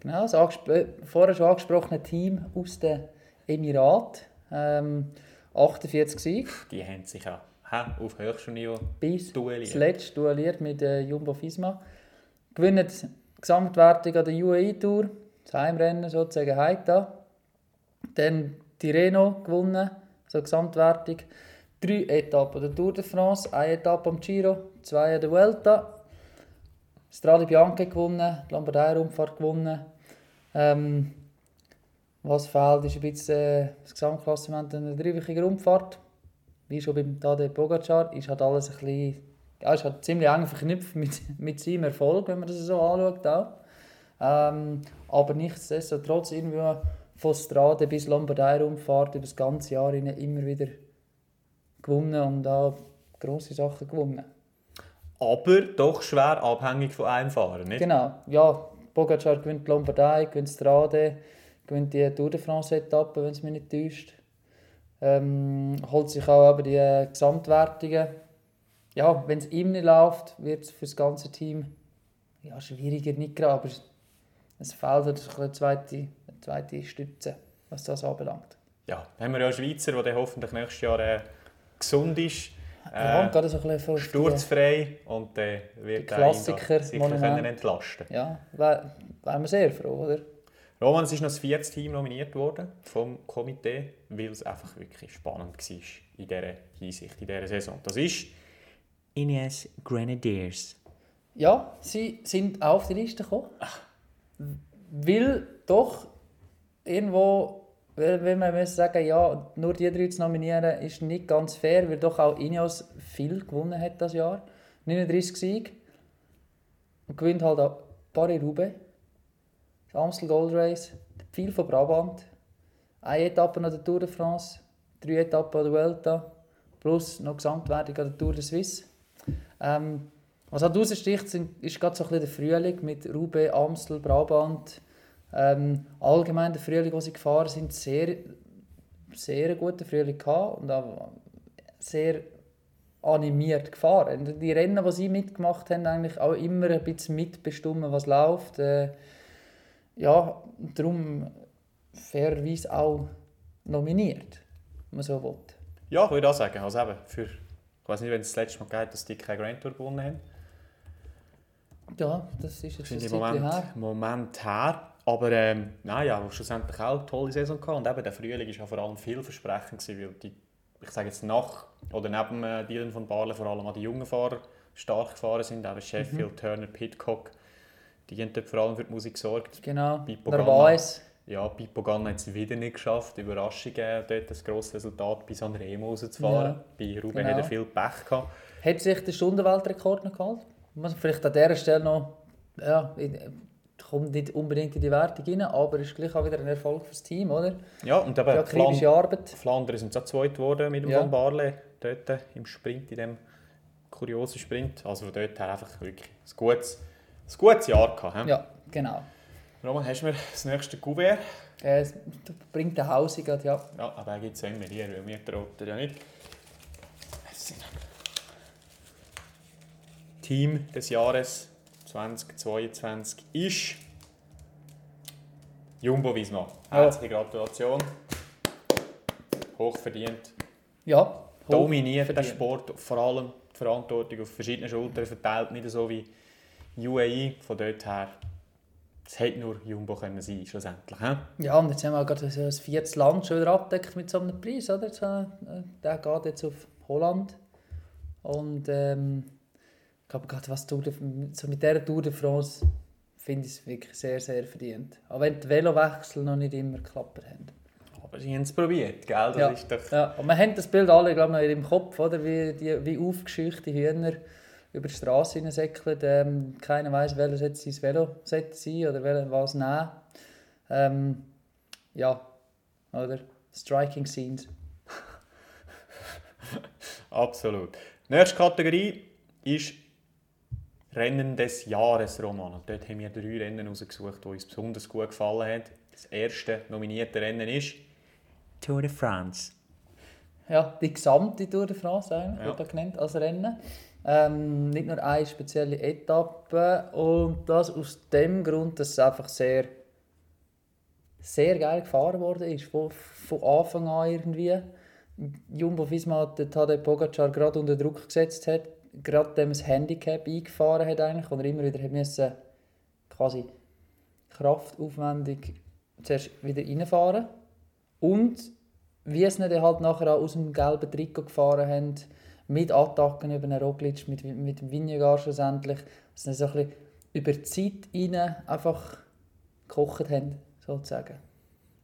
Genau, das äh, vorher schon angesprochene Team aus den Emiraten. Ähm, 48 Siege. Die haben sich auch hä, auf höchstem Niveau bis Duelliert. zuletzt duelliert mit äh, Jumbo Visma. gewinnen die Gesamtwertung an der UAE Tour, das Heimrennen sozusagen heute. Dann Tirreno gewonnen, so Gesamtwertung. Drei Etappen der Tour de France, eine Etappe am Giro, zwei an der Vuelta. Strade Bianche gewonnen, die Lombardei-Rundfahrt gewonnen. Ähm, was fehlt, ist ein bisschen äh, das Gesamtklassement in der dreiwöchigen Rundfahrt. Wie schon beim Tadej Pogacar ist halt alles ein bisschen, ja, ist halt ziemlich eng verknüpft mit, mit seinem Erfolg, wenn man das so anschaut. Auch. Ähm, aber nichtsdestotrotz irgendwie von Strade bis Lombardei-Rundfahrt über das ganze Jahr hinein immer wieder gewonnen und auch grosse Sachen gewonnen. Aber doch schwer abhängig von einem Fahrer, nicht? Genau, ja, Pogacar gewinnt Lombardei, gewinnt Strade, gewinnt die Tour de France-Etappe, wenn es mich nicht täuscht. Ähm, holt sich auch aber die äh, Gesamtwertungen. Ja, wenn es ihm nicht läuft, wird es für das ganze Team ja, schwieriger, nicht gerade, aber es fehlt halt eine zweite, eine zweite Stütze, was das anbelangt. Ja, haben wir ja einen Schweizer, der hoffentlich nächstes Jahr äh, gesund ist. Ja, Äh, gerade so ein sturzfrei und dann wird Die er Klassiker, sicher entlasten Ja, wären wär wir sehr froh, oder? Roman, es ist noch das vierte Team nominiert worden vom Komitee, weil es einfach wirklich spannend war in dieser Hinsicht, in dieser Saison. Das ist Ines Grenadiers. Ja, sie sind auch auf die Liste gekommen. Weil doch irgendwo, weil man muss sagen, ja, nur die drei zu nominieren, ist nicht ganz fair, weil doch auch Ineos viel gewonnen hat das Jahr. 39 Siege. Und gewinnt halt auch Paris-Roubaix, das Amstel Gold Race, viel von Brabant, eine Etappe an der Tour de France, drei Etappen an der Vuelta, plus noch Gesamtwertung an der Tour de Suisse. Ähm, was halt raussticht, sind, ist gerade so ein bisschen der Frühling mit Roubaix, Amstel, Brabant. Ähm, allgemein der Frühling, den sie gefahren sind, sehr, sehr einen guten Frühling gehabt und auch sehr animiert gefahren. Die Rennen, die sie mitgemacht haben, eigentlich auch immer ein bisschen mitbestimmen, was läuft. Äh, ja, darum fairerweise auch nominiert, wenn man so will. Ja, ich würde auch sagen. Also eben, für, ich weiß nicht, wenn es das letzte Mal geht, dass die keine Grand Tour gewonnen haben. Ja, das ist jetzt ein ich Moment, her. Moment her. Aber ähm, nein, ja, schlussendlich auch eine tolle Saison gehabt. Und eben der Frühling war ja vor allem vielversprechend, gewesen, weil die, ich sage jetzt nach oder neben äh, Dylan von Barle vor allem auch die jungen Fahrer stark gefahren sind. Eben Sheffield, Mhm. Turner, Pitcock. Die haben dort vor allem für die Musik gesorgt. Genau, Pippo Narvaez. Ja, Pippo Ganna hat es wieder nicht geschafft. Überraschung, dort ein grosses Resultat bis an Remo rauszufahren. Ja, Bei Ruben genau. hat er viel Pech gehabt. Hat sich der Stundenweltrekord noch gehalten? Muss vielleicht an dieser Stelle noch, ja, kommt nicht unbedingt in die Wertung rein, aber ist gleich auch wieder ein Erfolg fürs Team, oder? Ja, und eben Ja, akribische Arbeit. Flandern sind auch zweit geworden mit dem Ja. Van Barle dort im Sprint, in dem kuriosen Sprint. Also von dort her einfach wirklich ein gutes, ein gutes Jahr gehabt. hä? Ja, genau. Roman, hast du mir das nächste Kuvert? Äh, es bringt eine Hausung, ja. Ja, aber er gibt es immer hier, weil mir traut er ja nicht. Team des Jahres 2022 ist Jumbo Visma. Herzliche Gratulation. Hochverdient. Ja, dominiert den. Sport, vor allem die Verantwortung auf verschiedene Schultern verteilt, nicht so wie UAE. Von dort her, es hätte nur Jumbo können sein, schlussendlich. He? Ja, und jetzt haben wir gerade so ein viertes Land schon wieder abgedeckt mit so einem Preis, oder? Äh, Der geht jetzt auf Holland. Und ähm, ich glaube gerade, was Tour de, so mit dieser Tour de France finde ich es wirklich sehr, sehr verdient. Auch wenn die Velowechsel noch nicht immer geklappt haben. Aber sie haben es probiert, gell? Das Ja. ist doch... Ja, und wir haben das Bild alle glaub, noch in im Kopf, oder? Wie, die, wie aufgescheuchte Hühner über die Straße hinsäckeln. Ähm, keiner weiß, welches jetzt sein Velo sein oder welches was nehmen. Ähm, ja, oder? Striking Scenes. Absolut. Nächste Kategorie ist Rennen des Jahres, Roman. Und dort haben wir drei Rennen rausgesucht, die uns besonders gut gefallen haben. Das erste nominierte Rennen ist Tour de France. Ja, die gesamte Tour de France eigentlich, Ja. wird da genannt als Rennen. Ähm, nicht nur eine spezielle Etappe. Und das aus dem Grund, dass es einfach sehr sehr geil gefahren worden ist, von, von Anfang an irgendwie. Jumbo Visma hat den Tadej Pogacar gerade unter Druck gesetzt hat, gerade dem das Handicap eingefahren hat, eigentlich, und er immer wieder hat quasi kraftaufwendig zuerst wieder reinfahren. Und wie es nicht halt nachher auch aus dem gelben Trikot gefahren haben, mit Attacken über einen Roglic, mit, mit dem Vingegaard schlussendlich, dass sie so ein bisschen über die Zeit rein einfach gekocht haben, sozusagen.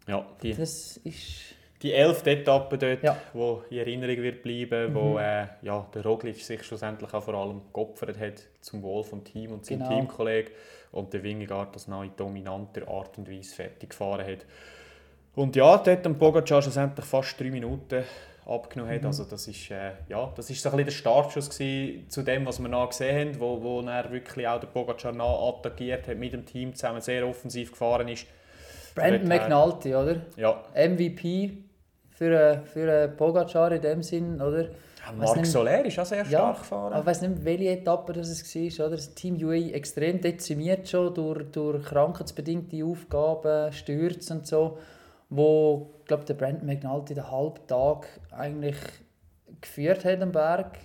Ja, die, Das ist... die elfte Etappe dort, Ja. wo in Erinnerung wird bleiben, wo äh, ja, der Roglic sich schlussendlich auch vor allem geopfert hat zum Wohl vom Team und seinem Genau. Teamkollegen und der Wingegaard das noch in dominanter Art und Weise fertig gefahren hat. Und ja, dort am Pogacar schlussendlich fast drei Minuten abgenommen Mhm. hat. Also das ist, äh, ja, das ist so ein bisschen der Startschuss gewesen zu dem, was wir nachher gesehen haben, wo, wo er wirklich auch der Pogacar attackiert hat, mit dem Team zusammen sehr offensiv gefahren ist. Brandon her- McNulty, oder? Ja, MVP für, äh, für äh, Pogacar in dem Sinn, oder? Marc nicht- Soler ist auch sehr stark Ja, gefahren. aber ich weiß nicht, welche Etappe das es war. Oder? Das Team UAE extrem dezimiert schon durch, durch krankheitsbedingte Aufgaben, Stürze und so, wo glaube, der Brandon McNulty den halben Tag eigentlich geführt hat am Berg,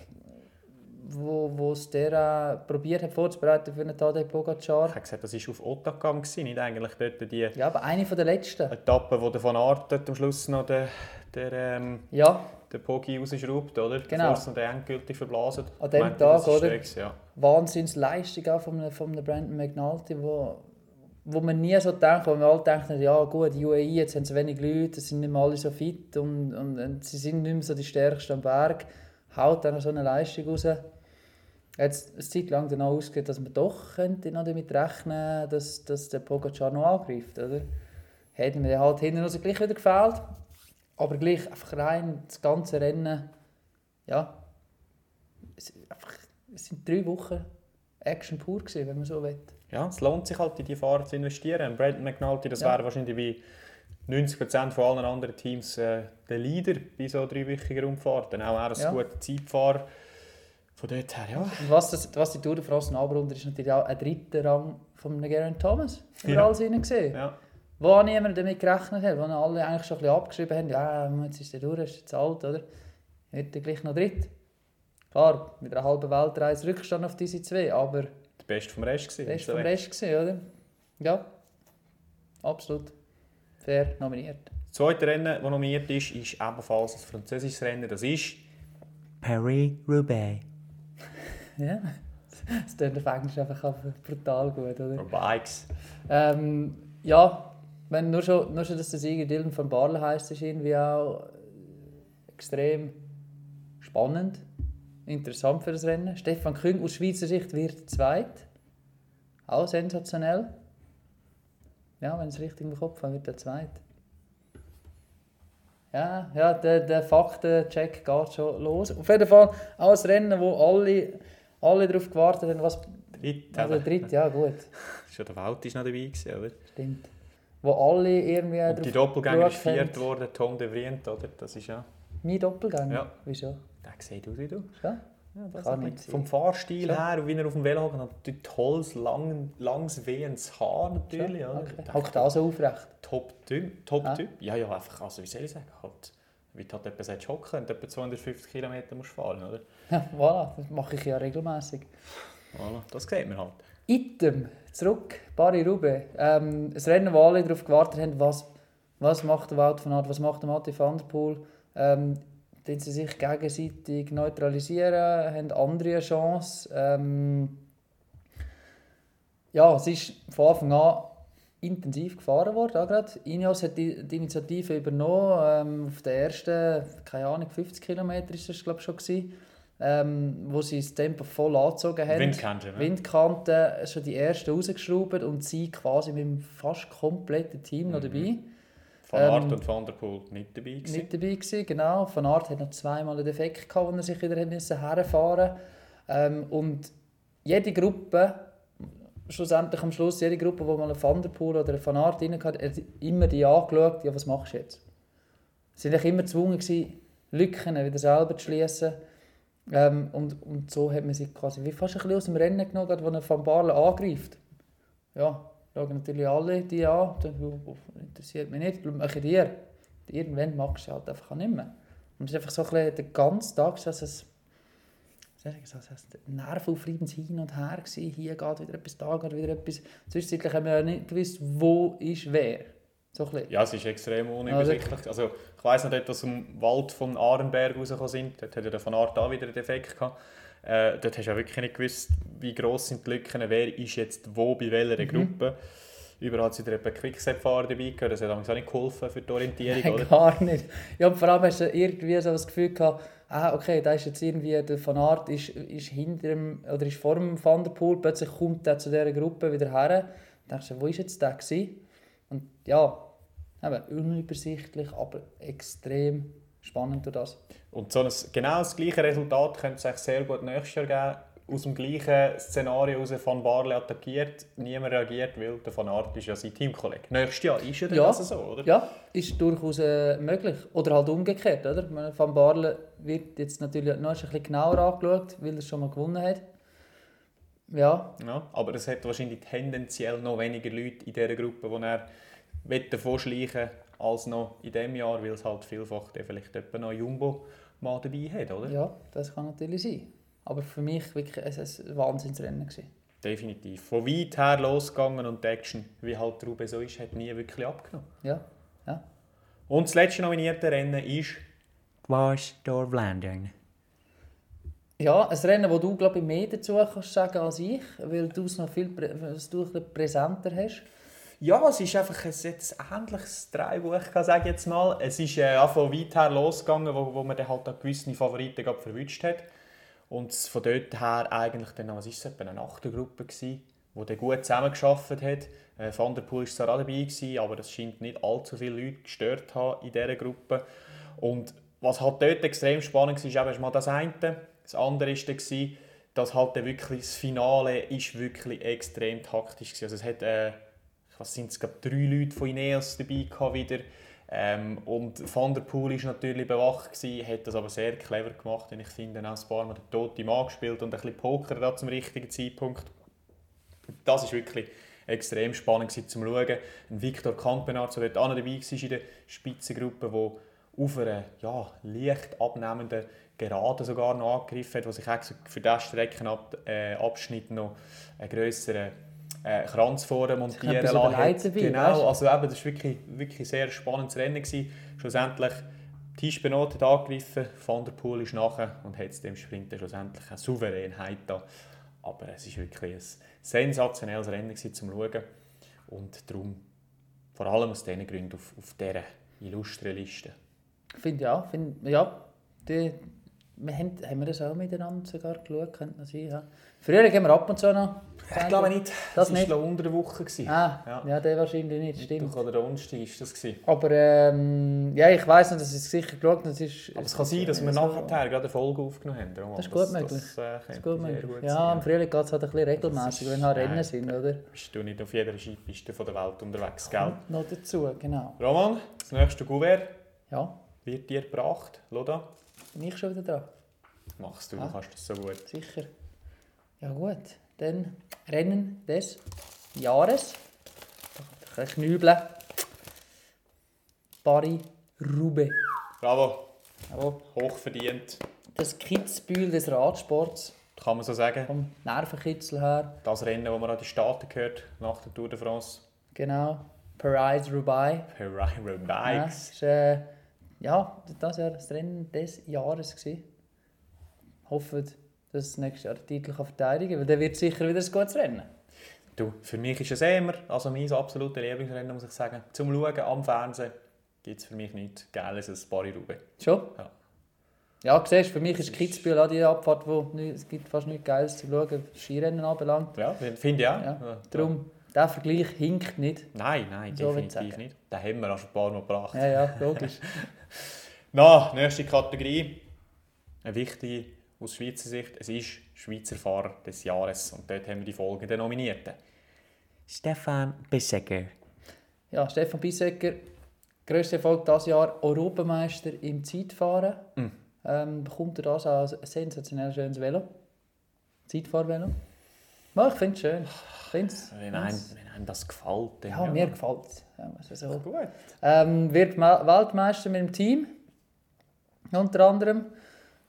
wo, wo es der äh, probiert hat vorzubereiten für einen Tadej Pogacar. Ich habe gesagt, das war auf gewesen, nicht eigentlich dort die Ja, aber eine von der letzten. Etappe, wo der Van Aert dort am Schluss noch den, der, ähm, Ja, den Pogi rausschraubt, oder? Genau. Bevor es noch endgültig verblasen. An dem Tag, oder? der Ja. Wahnsinnsleistung auch von, von einem Brandon McNulty, wo, wo man nie so denkt, wo wir alle denken, ja gut, die UAE, jetzt haben sie wenig Leute, es sind nicht mehr alle so fit und, und, und sie sind nicht mehr so die Stärksten am Berg, haut dann so eine Leistung raus. Jetzt eine Zeit lang danach ausgeht, dass man doch könnte noch damit rechnen dass, dass der Pogacar noch angreift, oder? Hätten wir halt hinten raus gleich wieder gefehlt, aber gleich einfach rein das ganze Rennen, ja, es, einfach, es sind drei Wochen Action pur gewesen, wenn man so will. Ja, es lohnt sich halt, in die Fahrer zu investieren. Und Brandon McNulty, das Ja. wäre wahrscheinlich bei 90% von allen anderen Teams äh, der Leader bei so dreiwöchiger Rundfahrten. Auch er ein Ja. guter Zeitfahrer. Von dort her, ja. Und was, das, was die Tour de France abrundet, ist natürlich auch ein dritter Rang von Geraint Thomas. Wir Ja. alles rein gesehen. ja. Wo niemand damit gerechnet hat, wo alle eigentlich schon ein bisschen abgeschrieben haben, ja, jetzt ist der durch, ist jetzt alt, oder? Wird er gleich noch dritt. Klar, mit einer halben Weltreise Rückstand auf diese zwei, aber Beste vom Rest gewesen. Best vom Rest gesehen, oder? Ja, absolut. Fair nominiert. Das zweite Rennen, das nominiert ist, ist ebenfalls ein französisches Rennen. Das ist Paris-Roubaix. Ja, das klingt auf Englisch einfach brutal gut, oder? Bikes. Ähm, ja, wenn nur schon, nur schon, dass der Sieger Dylan van Barle heisst, ist irgendwie auch äh, extrem spannend, interessant für das Rennen. Stefan Küng aus Schweizer Sicht wird zweit. Auch sensationell. Ja, wenn es richtig im Kopf habe, wird er zweit. Ja, ja der, der Faktencheck geht schon los. Auf jeden Fall auch ein Rennen, wo alle, alle darauf gewartet haben, was... Dritt, Also dritt, ja gut. Schon der Welt ist noch dabei gewesen, oder? Stimmt. Wo alle irgendwie Und die Doppelgänger ist viert worden, Tom de Vriend, oder? Das ist ja... Mein Doppelgänger? Ja. Wieso? Der sieht aus wie du. Ja? Ja, das Kann nicht. Vom Fahrstil Ja. her, und wie er auf dem Velo hockt, hat tolles, lang, langes, wehendes Haar natürlich. Ja, okay. Hockt auch so aufrecht. Top-Typ. Top. -Typ. Ja, ja, einfach, also wie soll ich sagen, halt, wie du halt sagst, hocken, du etwa 250 km musst fahren oder? Ja, voilà, das mache ich ja regelmäßig. Voilà, das sieht man halt. Item, zurück, Paris-Roubaix. Ähm, ein Rennen, wo alle darauf gewartet haben, was, was macht der Wout van Aert, was macht der Matti van der Poel. Ähm, den sie sich gegenseitig neutralisieren, haben andere eine Chance. Ähm, ja, es ist von Anfang an intensiv gefahren worden. Auch gerade. Ineos hat die, die Initiative übernommen. Ähm, auf den ersten, keine Ahnung, 50 Kilometer ist das glaube schon gewesen, ähm, wo sie das Tempo voll angezogen haben. Windkante, ne? Windkante schon die ersten rausgeschraubt und sie quasi mit dem fast kompletten Team noch dabei. Van Aert ähm, und Van der Poel nicht dabei gewesen. Nicht dabei gewesen, genau. Van Aert hat noch zweimal einen Defekt gehabt, wo er sich wieder hat herfahren ähm, Und jede Gruppe, schlussendlich am Schluss, jede Gruppe, wo mal ein Van der Poel oder ein Van Aert rein hatte, hat immer die angeschaut, ja, was machst du jetzt? Sie waren immer gezwungen, Lücken wieder selber zu schließen. Ähm, und, und so hat man sie quasi wie fast ein bisschen aus dem Rennen genommen, gerade, wo er Van Barle angreift. Ja, schauen natürlich alle die an. Oh, interessiert mich nicht, mache dir. Irgendwann magst du halt einfach nicht mehr. Und es ist einfach so ein bisschen den ganzen Tag, das heisst, nervaufreibendes Hin und Her gewesen. Hier geht wieder etwas, da geht wieder etwas. Zwischenzeitlich haben wir ja nicht gewusst, wo ist wer. So ein. Ja, es ist extrem unübersichtlich. Also, ich weiss noch, dort, was im Wald von Arenberg rausgekommen sind, dort hat ja der von Art auch wieder einen Defekt gehabt. Äh, dort hast du ja wirklich nicht gewusst, wie gross sind die Lücken, wer ist jetzt wo, bei welcher Mhm. Gruppe. Überall hat sie etwa Quickstep-Fahrer dabei gehabt, das hat auch nicht geholfen für die Orientierung, Nein, oder? gar nicht. Ja, vor allem hast du irgendwie so das Gefühl gehabt, ah, okay, da ist jetzt irgendwie, der Van Aert ist, ist hinter dem, oder ist vor dem Van der Poel, plötzlich kommt er zu dieser Gruppe wieder her. Dann denkst du, wo ist jetzt der gewesen? Und ja, eben, unübersichtlich, aber extrem spannend durch das. Und so ein, genau das gleiche Resultat könnte es eigentlich sehr gut nächstes Jahr geben. Aus dem gleichen Szenario heraus Van Barle attackiert, niemand reagiert, weil der Van Aert ist ja sein Teamkollege. Nächstes Jahr ist dann Ja. das so, oder? Ja, ist durchaus äh, möglich. Oder halt umgekehrt, oder? Meine, Van Barle wird jetzt natürlich noch ein bisschen genauer angeschaut, weil er schon mal gewonnen hat. Ja, Ja, aber es hat wahrscheinlich tendenziell noch weniger Leute in dieser Gruppe, die er davon schleichen als noch in diesem Jahr, weil es halt vielfach dann vielleicht jemand noch Jumbo mal dabei hat, oder? ja, das kann natürlich sein. Aber für mich wirklich ein, ein Wahnsinnsrennen gewesen. Definitiv. Von weit her losgegangen und die Action, wie halt die Rube so ist, hat nie wirklich abgenommen. Ja, ja. Und das letzte nominierte Rennen ist Dwars door Vlaanderen. Ja, ein Rennen, wo du glaube ich mehr dazu kannst sagen als ich, weil du es noch viel prä du präsenter hast. Ja, es ist einfach ein jetzt ähnliches Dreibuch, kann ich sagen jetzt mal. Es ist äh, von weit her losgegangen, wo, wo man dann halt auch gewisse Favoriten gerade verwünscht hat. Und von dort her eigentlich dann, was ist es, etwa eine Achtergruppe gewesen, die dann gut zusammengearbeitet hat. Äh, Van der Poel war zwar auch dabei, gewesen, aber es scheint nicht allzu viele Leute gestört haben in dieser Gruppe. Und was halt dort extrem spannend war, ist mal das eine. Das andere war dann, dass halt dann wirklich das Finale ist wirklich extrem taktisch war. Also es hat... Äh, was sind es, glaube drei Leute von Ineos dabei gehabt wieder. Ähm, und Van der Poel war natürlich bewacht, gewesen, hat das aber sehr clever gemacht. Und ich finde, auch ein paar Mal den toten Mann gespielt und ein bisschen Poker da zum richtigen Zeitpunkt. Das war wirklich extrem spannend gewesen, zum Schauen. Ein Victor Campenard, der dort auch dabei war in der Spitzengruppe, der auf einer ja, leicht abnehmenden Gerade sogar noch angegriffen hat, der sich für diesen Streckenabschnitt äh, noch einen grösseren äh, Kranz vorne montieren lassen Genau, weisst? also eben, das war wirklich, wirklich ein sehr spannendes Rennen. Gewesen. Schlussendlich, Tisch Benot hat angegriffen, Van der Poel ist nachher und hat es dem Sprint dann schlussendlich eine Souveränheit da. Aber es war wirklich ein sensationelles Rennen gewesen, zum Schauen. Und darum, vor allem aus diesen Gründen, auf, auf dieser illustren Liste. Ich finde ja, find, ja, die, wir haben, haben wir das auch miteinander sogar geschaut, könnte das sein, ja. Früher gehen wir ab und zu noch. Ich glaube nicht, Das das war nicht? noch unter der Woche. Gewesen. Ah, Ja. ja, der wahrscheinlich nicht, stimmt. oder Donnerstag war das. Gewesen. Aber ähm, ja, ich weiss noch, dass ich es sicher geschaut habe. Aber es kann sein, dass wir so- nachher gerade eine Folge aufgenommen haben. Das ist gut möglich. Das, äh, Das ist gut möglich. gut Ja, sein, im Frühling geht es halt ein bisschen regelmäßig, wenn halt nein. Rennen sind, oder? Bist du nicht auf jeder Skipiste von der Welt unterwegs, gell? Noch dazu, genau. Roman, das nächste Gouvert Ja, wird dir gebracht. Loda, bin ich schon wieder dran. machst du, Ah. du kannst das so gut. Sicher. Ja gut, dann Rennen des Jahres. Ein knübeln. Paris Roubaix. Bravo, Jawohl. hochverdient, Das Kitzbühel des Radsports. kann man so sagen. Vom Nervenkitzel her. Das Rennen, das man an die Staaten gehört, nach der Tour de France. Genau. Paris Roubaix. Ferrari Ja, Bikes. ist, äh, ja, das war das Rennen des Jahres. Gewesen. Hoffe, dass das nächstes Jahr den Titel verteidigen kann, weil dann wird sicher wieder ein gutes Rennen. Du, für mich ist es immer, also mein absolutes Lieblingsrennen, muss ich sagen. Zum Schauen am Fernsehen gibt es für mich nichts Geiles als Paris-Roubaix. Schon? Ja. Ja, siehst, für mich ist Kitzbühel auch die Abfahrt, wo es gibt fast nichts Geiles zu schauen, was Skirennen anbelangt. Ja, finde ich auch. Ja, Ja. Darum, der Vergleich hinkt nicht. Nein, nein, So definitiv nicht. Den haben wir auch schon ein paar Mal gebracht. Ja, ja, logisch. Na, nächste Kategorie. Eine wichtige aus Schweizer Sicht. Es ist Schweizer Fahrer des Jahres. Und dort haben wir die folgenden Nominierten. Stefan Bissecker. Ja, Stefan Bissecker, grösster Erfolg dieses Jahr, Europameister im Zeitfahren. Mm. Ähm, bekommt er das als sensationell schönes Velo. Zeitfahrvelo. Ja, ich finde es schön. Ich find's, Wenn einem, wenn einem das gefällt, dann ja, mir gefällt es. Ja, also so. Gut. Ähm, wird Weltmeister mit dem Team. Unter anderem.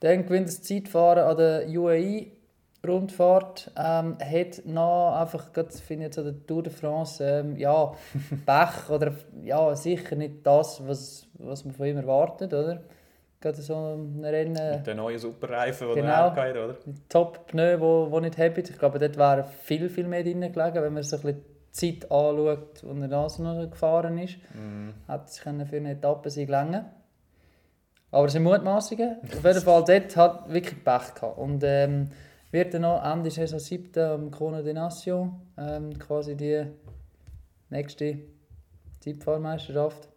Dann gewinnt das Zeitfahren an der UAE-Rundfahrt. Ähm, hat noch einfach, gerade finde jetzt an der Tour de France, ähm, ja, Pech oder ja, sicher nicht das, was, was man von ihm erwartet, oder? Gerade so ein Rennen, Mit den neuen Superreifen, die Genau. er hat, oder? Top-Pneu, die wo nicht happy. Ich glaube, dort wäre viel, viel mehr drin gelegen, wenn man so ein bisschen die Zeit anschaut, und er da so noch gefahren ist. Mhm. Hätte sich für eine Etappe sein gelängen Aber es sind Mutmaßungen. Auf jeden Fall, dort hat wirklich Pech gehabt. Und ähm, wird dann noch Ende Saison 7. am Kona de Nation, ähm, quasi die nächste Zeitfahrmeisterschaft.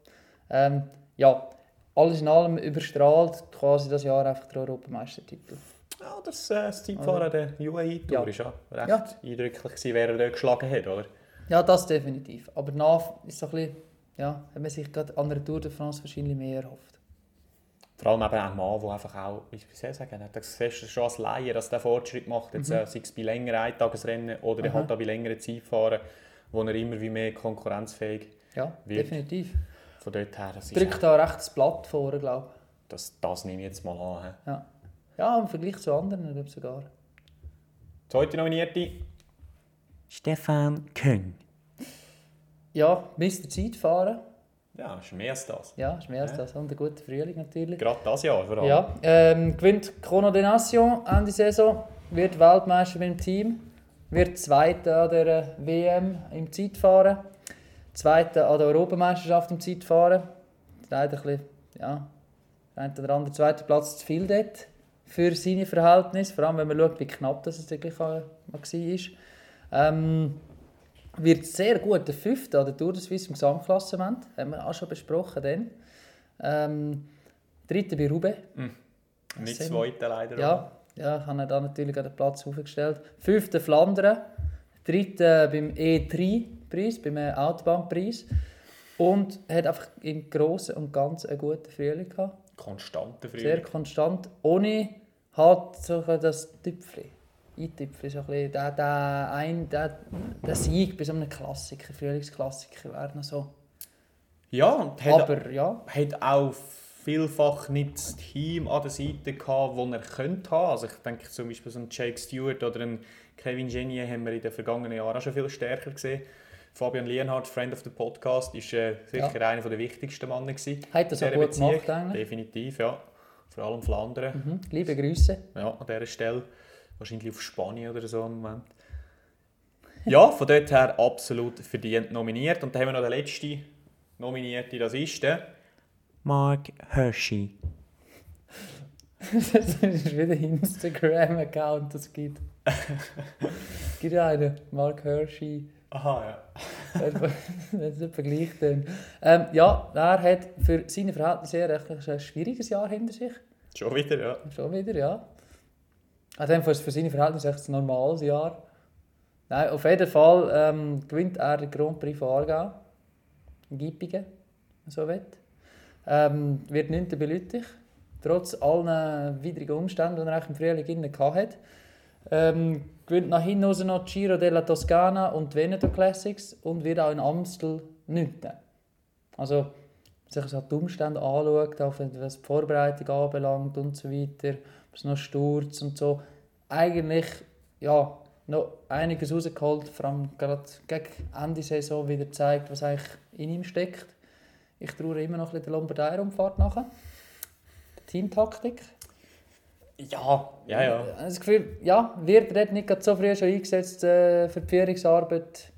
Ähm, ja, alles in allem überstrahlt quasi das Jahr einfach der Europameistertitel. Ja, das, äh, das Zeitfahren der UAE-Tour Ja. ist ja recht Ja. eindrücklich gewesen, wer er dort geschlagen hat, oder? Ja, das definitiv. Aber danach ist so ein bisschen, ja, hat man sich gerade an der Tour de France wahrscheinlich mehr erhofft. Vor allem eben ein Mann, der einfach auch, wie soll ich sagen, hat das siehst du schon als Laie, dass der Fortschritt macht, jetzt, äh, sei es bei längeren Eintagesrennen oder Mhm. halt auch bei längeren Zeitfahren, wo er immer wie mehr konkurrenzfähig Ja, Wird. definitiv. Von dort her, Drückt da recht das Blatt vor, glaube das, das nehme ich jetzt mal an. he. ich. Ja. ja, im Vergleich zu anderen glaube ich sogar. Zweite Nominierte, Stefan Küng. Ja, Mr. Zeitfahren. ja, ist mehr als das. Ja, ist mehr als Ja. das. Und ein guter Frühling natürlich. Gerade das Jahr vor allem. Ja, ähm, gewinnt Chrono de Nation Ende Saison, wird Weltmeister mit dem Team, wird Zweiter an der WM im Zeitfahren, Zweiter an der Europameisterschaft im Zeitfahren. Leider ein bisschen, ja, der eine oder andere zweite Platz zu viel dort für seine Verhältnisse, vor allem wenn man schaut, wie knapp das es wirklich mal war. Ähm, wird sehr gut der Fünfte an der Tour de Suisse im Gesamtklassement, haben wir auch schon besprochen. Dann. Ähm, Dritter bei Roubaix. Nicht Sehr- zweite leider. Ja, ja, ich habe ihn da natürlich an den Platz aufgestellt. Fünfter Flandern, dritter beim E3-Preis, beim äh, Autobahnpreis. Und hat einfach im Großen und Ganzen einen guten Frühling gehabt. Konstante Sehr Frühling. konstant, ohne halt so das Tüpfchen. Eintüpfchen, so ein bisschen. Der, der, ein, der, der Sieg bei so einem Klassiker, Frühlingsklassiker, wäre noch so. Ja, und hat, Aber ja, hat auch vielfach nicht das Team an der Seite gehabt, das er könnte haben. Also ich denke zum Beispiel so einen Jake Stewart oder einen Kevin Genier haben wir in den vergangenen Jahren auch schon viel stärker gesehen. Fabian Lienhardt, Friend of the Podcast, ist äh, sicher einer der wichtigsten Männer gewesen. hat das auch gut gemacht Beziehung. eigentlich. Definitiv, ja. Vor allem Flandern. Mhm. Liebe Grüße. Ja, an dieser Stelle. Wahrscheinlich auf Spanien oder so im Moment. Ja, von dort her absolut verdient nominiert. Und dann haben wir noch den letzten Nominierte, das ist der... Mark Hershey. das ist wieder ein Instagram-Account, das gibt. es gibt ja einen, Mark Hershey. Aha, ja. Wenn es vergleicht. Dann. Ähm, ja, er hat für seine Verhältnisse ein, schwieriges Jahr hinter sich. Schon wieder, ja. Schon wieder, ja. Also für für seine Verhältnisse echt ein normales Jahr. Nein, auf jeden Fall ähm, gewinnt er den Grand Prix von Aargau. In Gippingen, wenn so will. Ähm, wird 9. bei Lüttich. Trotz allen widrigen Umständen, die er im Frühling innen hatte. Ähm, gewinnt nach hinten noch Giro della Toscana und Veneto Classics und wird auch in Amstel 9. Also, sich so die Umstände anschaut, auch was die Vorbereitung anbelangt und so weiter, ob es noch Sturz und so, eigentlich ja, noch einiges rausgeholt, vor allem gerade gegen Ende Saison wieder gezeigt, was eigentlich in ihm steckt. Ich traue immer noch ein bisschen der Lombardei-Rundfahrt nachher. Die Teamtaktik. Ja, ja, ja. Ich habe das Gefühl, ja, wird er nicht so früh schon eingesetzt äh, für die Führungsarbeit.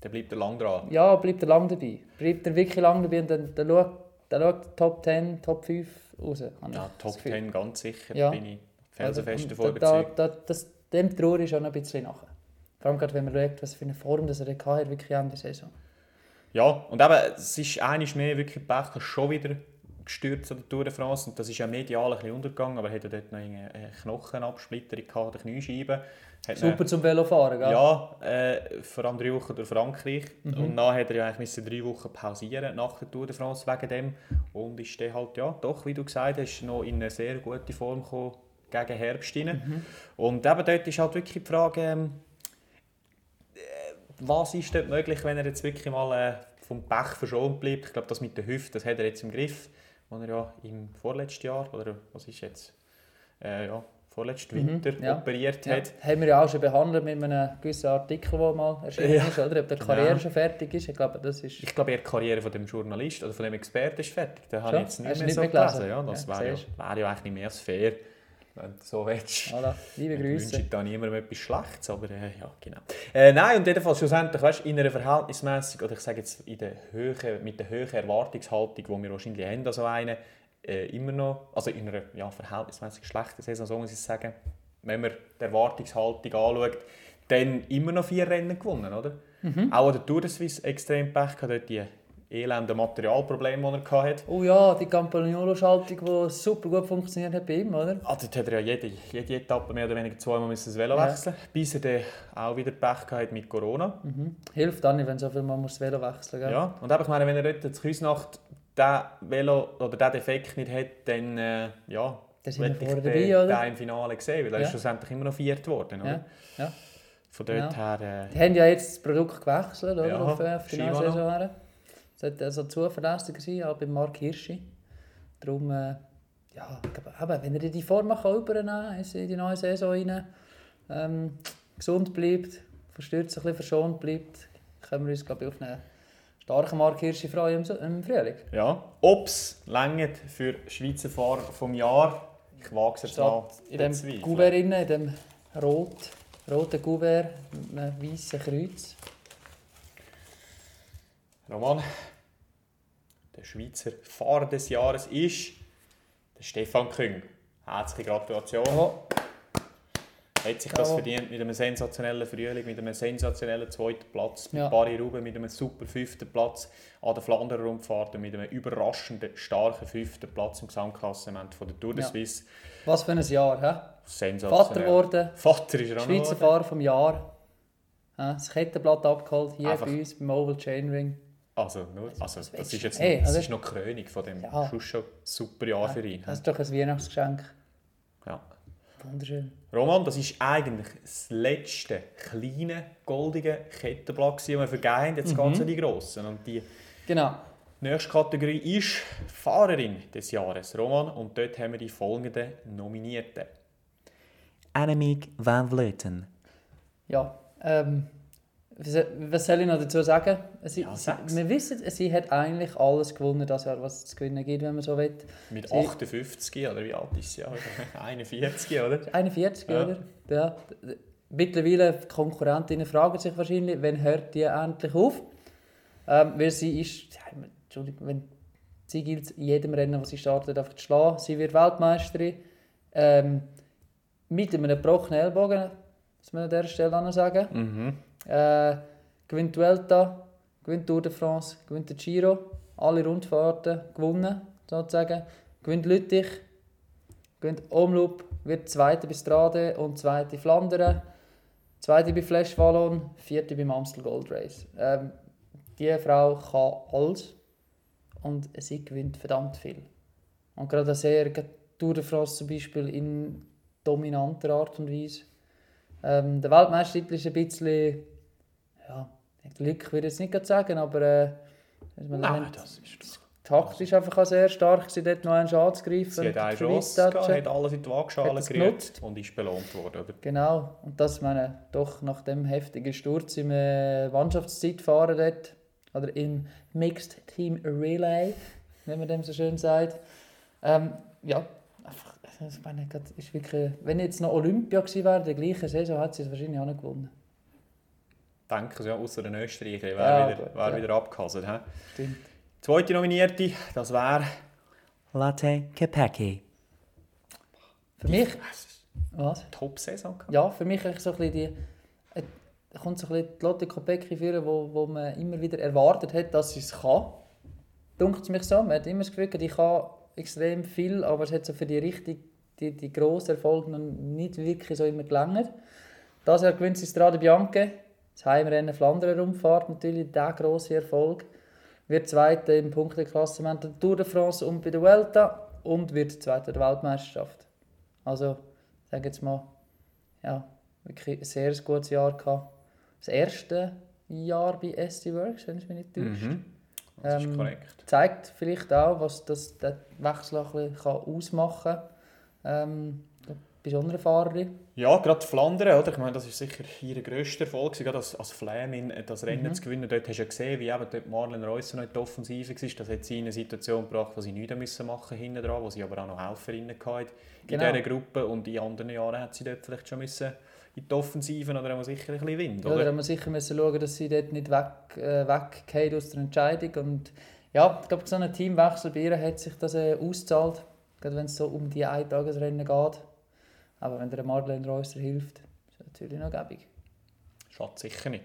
Dann bleibt er lang dran. Ja, bleibt er lang dabei. Bleibt er wirklich lang dabei und dann, dann schaut, dann schaut Top 10, Top 5 raus. Ja, Top Gefühl. 10 ganz sicher, Ja. bin ich felsenfest Also, davon da, da, überzeugt. da, das, dem traue ich schon ein bisschen nach. Vor allem gerade, wenn man schaut, was für eine Form das er hatte, wirklich Ende der Saison. Ja, und eben, es ist eines mehr wirklich Pech, er ist schon wieder gestürzt an der Tour de France und das ist ja medial ein bisschen untergegangen, aber er hatte dort noch eine Knochenabsplitterung gehabt, eine Kniescheibe. Hat Super zum Velofahren, gell? Ja, äh, vor allem drei Wochen durch Frankreich. Mhm. Und dann hat er ja eigentlich müssen drei Wochen pausieren nach der Tour de France wegen dem. Und ist dann halt, ja, doch, wie du gesagt hast, noch in eine sehr gute Form gekommen gegen Herbst rein. Mhm. Und eben dort ist halt wirklich die Frage, ähm, äh, was ist dort möglich, wenn er jetzt wirklich mal äh, vom Pech verschont bleibt. Ich glaube, das mit der Hüfte, das hat er jetzt im Griff, wo er ja im vorletzten Jahr, oder was ist jetzt, äh, ja, vorletzten Winter Mhm, ja. operiert Ja, hat. haben wir ja auch schon behandelt mit einem gewissen Artikel, der mal erschienen Ja. ist, oder? Ob der Karriere Genau. schon fertig ist. Ich glaube, das ist... Ich glaube, ihre Karriere von dem Journalist oder von dem Experten ist fertig. Den habe ich jetzt nicht Hast mehr nicht so gelesen. gelesen? Ja, das Ja, wäre ja, wär ja eigentlich nicht mehr als fair, wenn du so willst. Voilà, liebe Ich Grüße. wünsche da niemandem etwas Schlechtes, aber äh, ja, genau. Äh, nein, und jedenfalls schlussendlich, weißt, in einer verhältnismäßig oder ich sage jetzt in der Höhe, mit der hohen Erwartungshaltung, die wir wahrscheinlich haben, an so einen, äh, immer noch, also in einer ja, verhältnismäßig schlechten Saison, so muss ich sagen, wenn man die Erwartungshaltung anschaut, dann immer noch vier Rennen gewonnen, oder? Mhm. Auch an der Tour de Suisse extrem Pech gehabt, dort die elenden Materialprobleme, die er hatte. Oh ja, die Campagnolo-Schaltung, die super gut funktioniert hat bei ihm, oder? Ah, dort hat er ja jede, jede Etappe mehr oder weniger zweimal müssen das Velo Ja. wechseln bis er dann auch wieder Pech gehabt mit Corona. Mhm. Hilft dann nicht, wenn so viel man muss das Velo wechseln muss. Ja. Und ich meine, wenn er dort in Küsnacht diesen Velo oder diesen Defekt nicht hat, dann äh, ja, Dann sind wir möchte ich den, dabei, oder? den im Finale sehen, weil er Ja. ist schlussendlich immer noch viert worden. Oder? Ja, ja. Von dort Genau. her... Äh, Die haben ja jetzt das Produkt gewechselt, oder? Ja, auf, äh, auf die sollte also zuverlässiger sein, auch bei Mark Hirschi. Darum, äh, ja, eben, wenn er die Form kann übernehmen kann in die neue Saison rein, ähm, gesund bleibt, verstürzt ein bisschen verschont bleibt, können wir uns, glaube ich, auf einen starken Mark Hirschi freuen im, im Frühling. ja. Ob es für Schweizer Fahrer vom Jahr, ich wage es jetzt mal in dem rein, in dem rot, roten Kuvert mit einem weißen Kreuz. Roman, der Schweizer Fahrer des Jahres ist der Stefan Küng. Herzliche Gratulation. Oh, Hat sich das verdient mit einem sensationellen Frühling, mit einem sensationellen zweiten Platz, mit Ja. Paris-Roubaix mit einem super fünften Platz an der Flanderer Rundfahrt und mit einem überraschenden starken fünften Platz im Gesamtklassement von der Tour de Ja. Suisse. was für ein Jahr, hä? Sensationell. Vater geworden, Vater ist er Schweizer. Fahrer vom Jahr. Ja, das Kettenblatt abgeholt, hier Einfach- bei uns beim Oval Chainring. Also, nur, also das willst ist jetzt Hey, noch, das also- ist noch die Krönung von dem Ja. schon schon super Jahr für ihn. Das ist doch ein Weihnachtsgeschenk. Ja. Wunderschön. Roman, das ist eigentlich das letzte kleine goldige Kettenblatt, das wir vergeben haben. Jetzt geht es an die grossen. Und die Genau. nächste Kategorie ist Fahrerin des Jahres, Roman. Und dort haben wir die folgenden Nominierten. Annemiek van Vleuten. Ja, ähm, was soll ich noch dazu sagen? Sie, Ja, sie, wir wissen, sie hat eigentlich alles gewonnen, das Jahr, was es zu gewinnen gibt, wenn man so will. Mit Sie- 58 oder wie alt ist sie? 41, oder? 41, Ja. oder? Ja. Mittlerweile die Konkurrentinnen fragen sich wahrscheinlich, wann hört die endlich auf? Ähm, weil sie ist, ja, Entschuldigung, wenn, sie gilt in jedem Rennen, das sie startet, einfach zu schlagen. Sie wird Weltmeisterin. Ähm, mit einem gebrochenen Ellbogen, muss man an dieser Stelle sagen. Mhm. Äh, gewinnt die Vuelta, gewinnt Tour de France, gewinnt den Giro, alle Rundfahrten gewonnen, sozusagen. Gewinnt Lüttich, gewinnt Omloop, wird Zweite bei Strade und Zweite Flandern, Zweite bei Flash Wallon, Vierte beim Amstel Gold Race. Ähm, die Frau kann alles und sie gewinnt verdammt viel. Und gerade sehr Tour de France zum Beispiel in dominanter Art und Weise. Ähm, der Weltmeistertitel ist ein bisschen, ja, Glück würde ich jetzt nicht sagen, aber äh, also Nein, nennt- das ist taktisch einfach auch sehr stark, gewesen, dort noch einen anzugreifen. Sie hat eine und Chance gehabt, hat alles in die Waagschale Hat gerührt und ist belohnt worden, oder? Genau, und das meine doch nach dem heftigen Sturz im äh, Mannschaftszeitfahren dort, oder im Mixed Team Relay, wie man dem so schön sagt. Ähm, ja, einfach, ich meine, ist wirklich, wenn jetzt noch Olympia gewesen wäre, der gleichen Saison, hat sie es wahrscheinlich auch nicht gewonnen. Denken Sie ja, außer den Österreicher, wäre Ja, wieder, wär ja. wieder abgehasert. hä? Stimmt. Zweite Nominierte, das wäre... Latte Kepeki. Für mich, was? Top-Saison. Ja, für mich eigentlich so ein bisschen die, äh, da kommt so ein bisschen die Lotte Kopecky führen, wo, wo man immer wieder erwartet hat, dass sie es kann. Dunkt es mich so. Man hat immer das Gefühl, ich kann extrem viel, aber es hat so für die richtig, die, die grossen Erfolge noch nicht wirklich so immer gelangt. Das Jahr gewinnt sie Strade Bianche, das Heimrennen Flandern Rundfahrt, natürlich der grosse Erfolg. Wird Zweite im Punkteklassement der Tour de France und bei der Vuelta und wird Zweite der Weltmeisterschaft. Also, ich sage jetzt mal, ja, wirklich ein sehr gutes Jahr gehabt. Das erste Jahr bei SD Works, wenn es mich nicht täuscht. Mhm. Das ist Ähm, korrekt. Zeigt vielleicht auch, was das, der Wechsel ein bisschen ausmachen kann. Ähm, besondere Fahrerin. Ja, gerade Flandern, oder? Ich meine, das ist sicher ihr grösster Erfolg, gerade als, als Flämin das Rennen Mhm. zu gewinnen. Dort hast du ja gesehen, wie eben dort Marlene Reusser noch in der Offensive war. Das hat sie in eine Situation gebracht, wo sie nichts müssen machen hinten dran, wo sie aber auch noch Helferinnen hatte in Genau. dieser Gruppe. Und in anderen Jahren hat sie dort vielleicht schon müssen in die Offensive oder haben wir sicher ein bisschen Wind, Ja, da oder? haben wir sicher müssen schauen, dass sie dort nicht weg, äh, weggeht aus der Entscheidung. Und ja, ich glaube, so ein Teamwechsel bei ihr hat sich das äh, ausgezahlt, gerade wenn es so um die Eintagesrennen geht. Aber wenn der Marlene Reusser hilft, ist das natürlich noch gäbig. Schadet sicher nicht.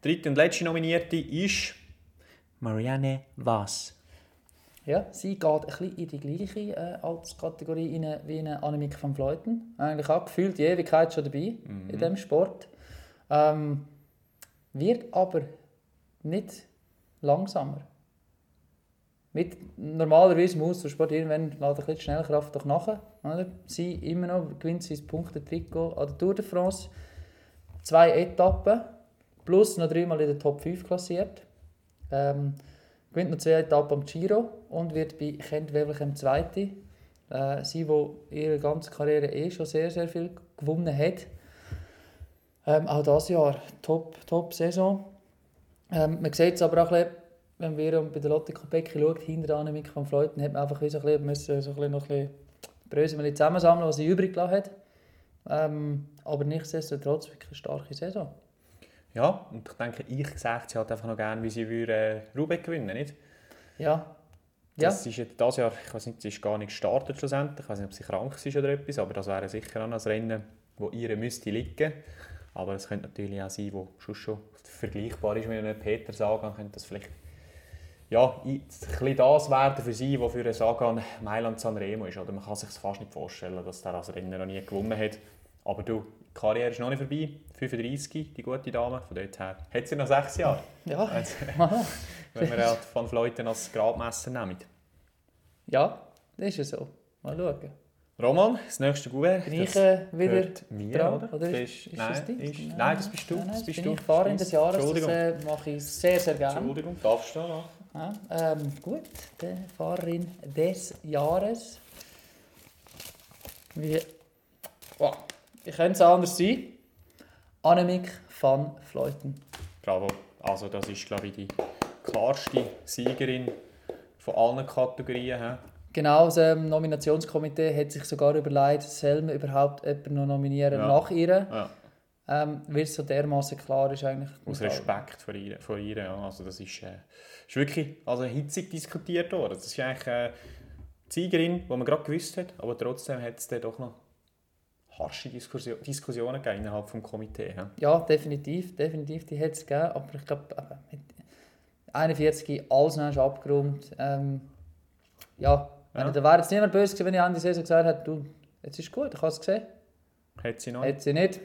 Dritte und letzte Nominierte ist Marianne Voss. Ja, sie geht ein bisschen in die gleiche äh, Alterskategorie rein wie eine Annemiek van Vleuten. Eigentlich auch gefühlt die Ewigkeit schon dabei in diesem Sport. Ähm, wird aber nicht langsamer. Mit, normalerweise muss der Sport irgendwann lädt ein bisschen Schnellkraft doch nach. Oder? Sie immer noch gewinnt sein Punkte-Trikot an der Tour de France. Zwei Etappen, plus noch dreimal in der Top 5 klassiert. Ähm, gewinnt noch zwei Etappen am Giro und wird bei Kent Wevelgem Zweite. Äh, sie, die ihre ganze Karriere eh schon sehr, sehr viel gewonnen hat. Ähm, auch dieses Jahr top, top Saison. Ähm, man sieht es aber auch ein bisschen, wenn wir bei der Lotte Kopecky schaut, hinter Annemiek van Fleuten, hat man einfach so ein bisschen, müssen so ein bisschen noch ein bisschen zusammensammeln, was sie übrig gelassen hat. Ähm, aber nichtsdestotrotz wirklich eine starke Saison. Ja, und ich denke, ich sage sie halt einfach noch gerne, wie sie würde, äh, Roubaix gewinnen, nicht? Ja. Ja, Das ist jetzt das Jahr, ich weiß nicht, sie ist gar nicht gestartet schlussendlich. Ich weiß nicht, ob sie krank ist oder etwas, aber das wäre sicher auch ein Rennen, wo ihr müsste liegen. Aber es könnte natürlich auch sein, wo schon schon vergleichbar ist mit einem Peter Sagan, könnte das vielleicht ja, ein das werden für sie, was für einen Sagan Mailand Sanremo ist. Oder man kann sich fast nicht vorstellen, dass der das Rennen noch nie gewonnen hat. Aber du, die Karriere ist noch nicht vorbei. 35, die gute Dame. Von dort her hat sie noch sechs Jahre. ja. Also, wenn wir halt von Fleuten als Gradmesser nehmen. ja, das ist ja so. Mal schauen. Roman, das nächste Gouverne. Bin ich äh, wieder mir, dran? oder? Oder Das ist, ist, nein, das ist, nein, das bist du. Nein, nein, das bist du. ich Fahrerin des Jahres. Das äh, mache ich sehr, sehr gerne. Entschuldigung, darfst du noch? Ja, ähm, gut, die Fahrerin des Jahres. Wie, wow. Wie könnte es anders sein? Annemiek van Fleuten. Bravo. Also das ist, glaube ich, die klarste Siegerin von allen Kategorien. hä? Genau, das ähm, Nominationskomitee hat sich sogar überlegt, soll man überhaupt jemanden noch nominieren Ja. nach ihr, Ja, ähm, weil es so dermaßen klar ist eigentlich. aus Respekt vor ihr. Vor ihr ja. also das ist, äh, ist wirklich also hitzig diskutiert worden. Das ist eigentlich äh, die Siegerin, die man gerade gewusst hat, aber trotzdem hat es dann doch noch harsche Diskussion, Diskussionen gegeben innerhalb des Komitees. hä? Ja, definitiv, definitiv, die hat es gegeben, aber ich glaube, mit 41 alles noch abgeräumt. Ähm, ja, Ja. da wäre jetzt niemand böse gewesen, wenn ich der Saison gesagt hätte, du, jetzt ist gut, ich habe es gesehen. Hat sie noch? Hat sie nicht.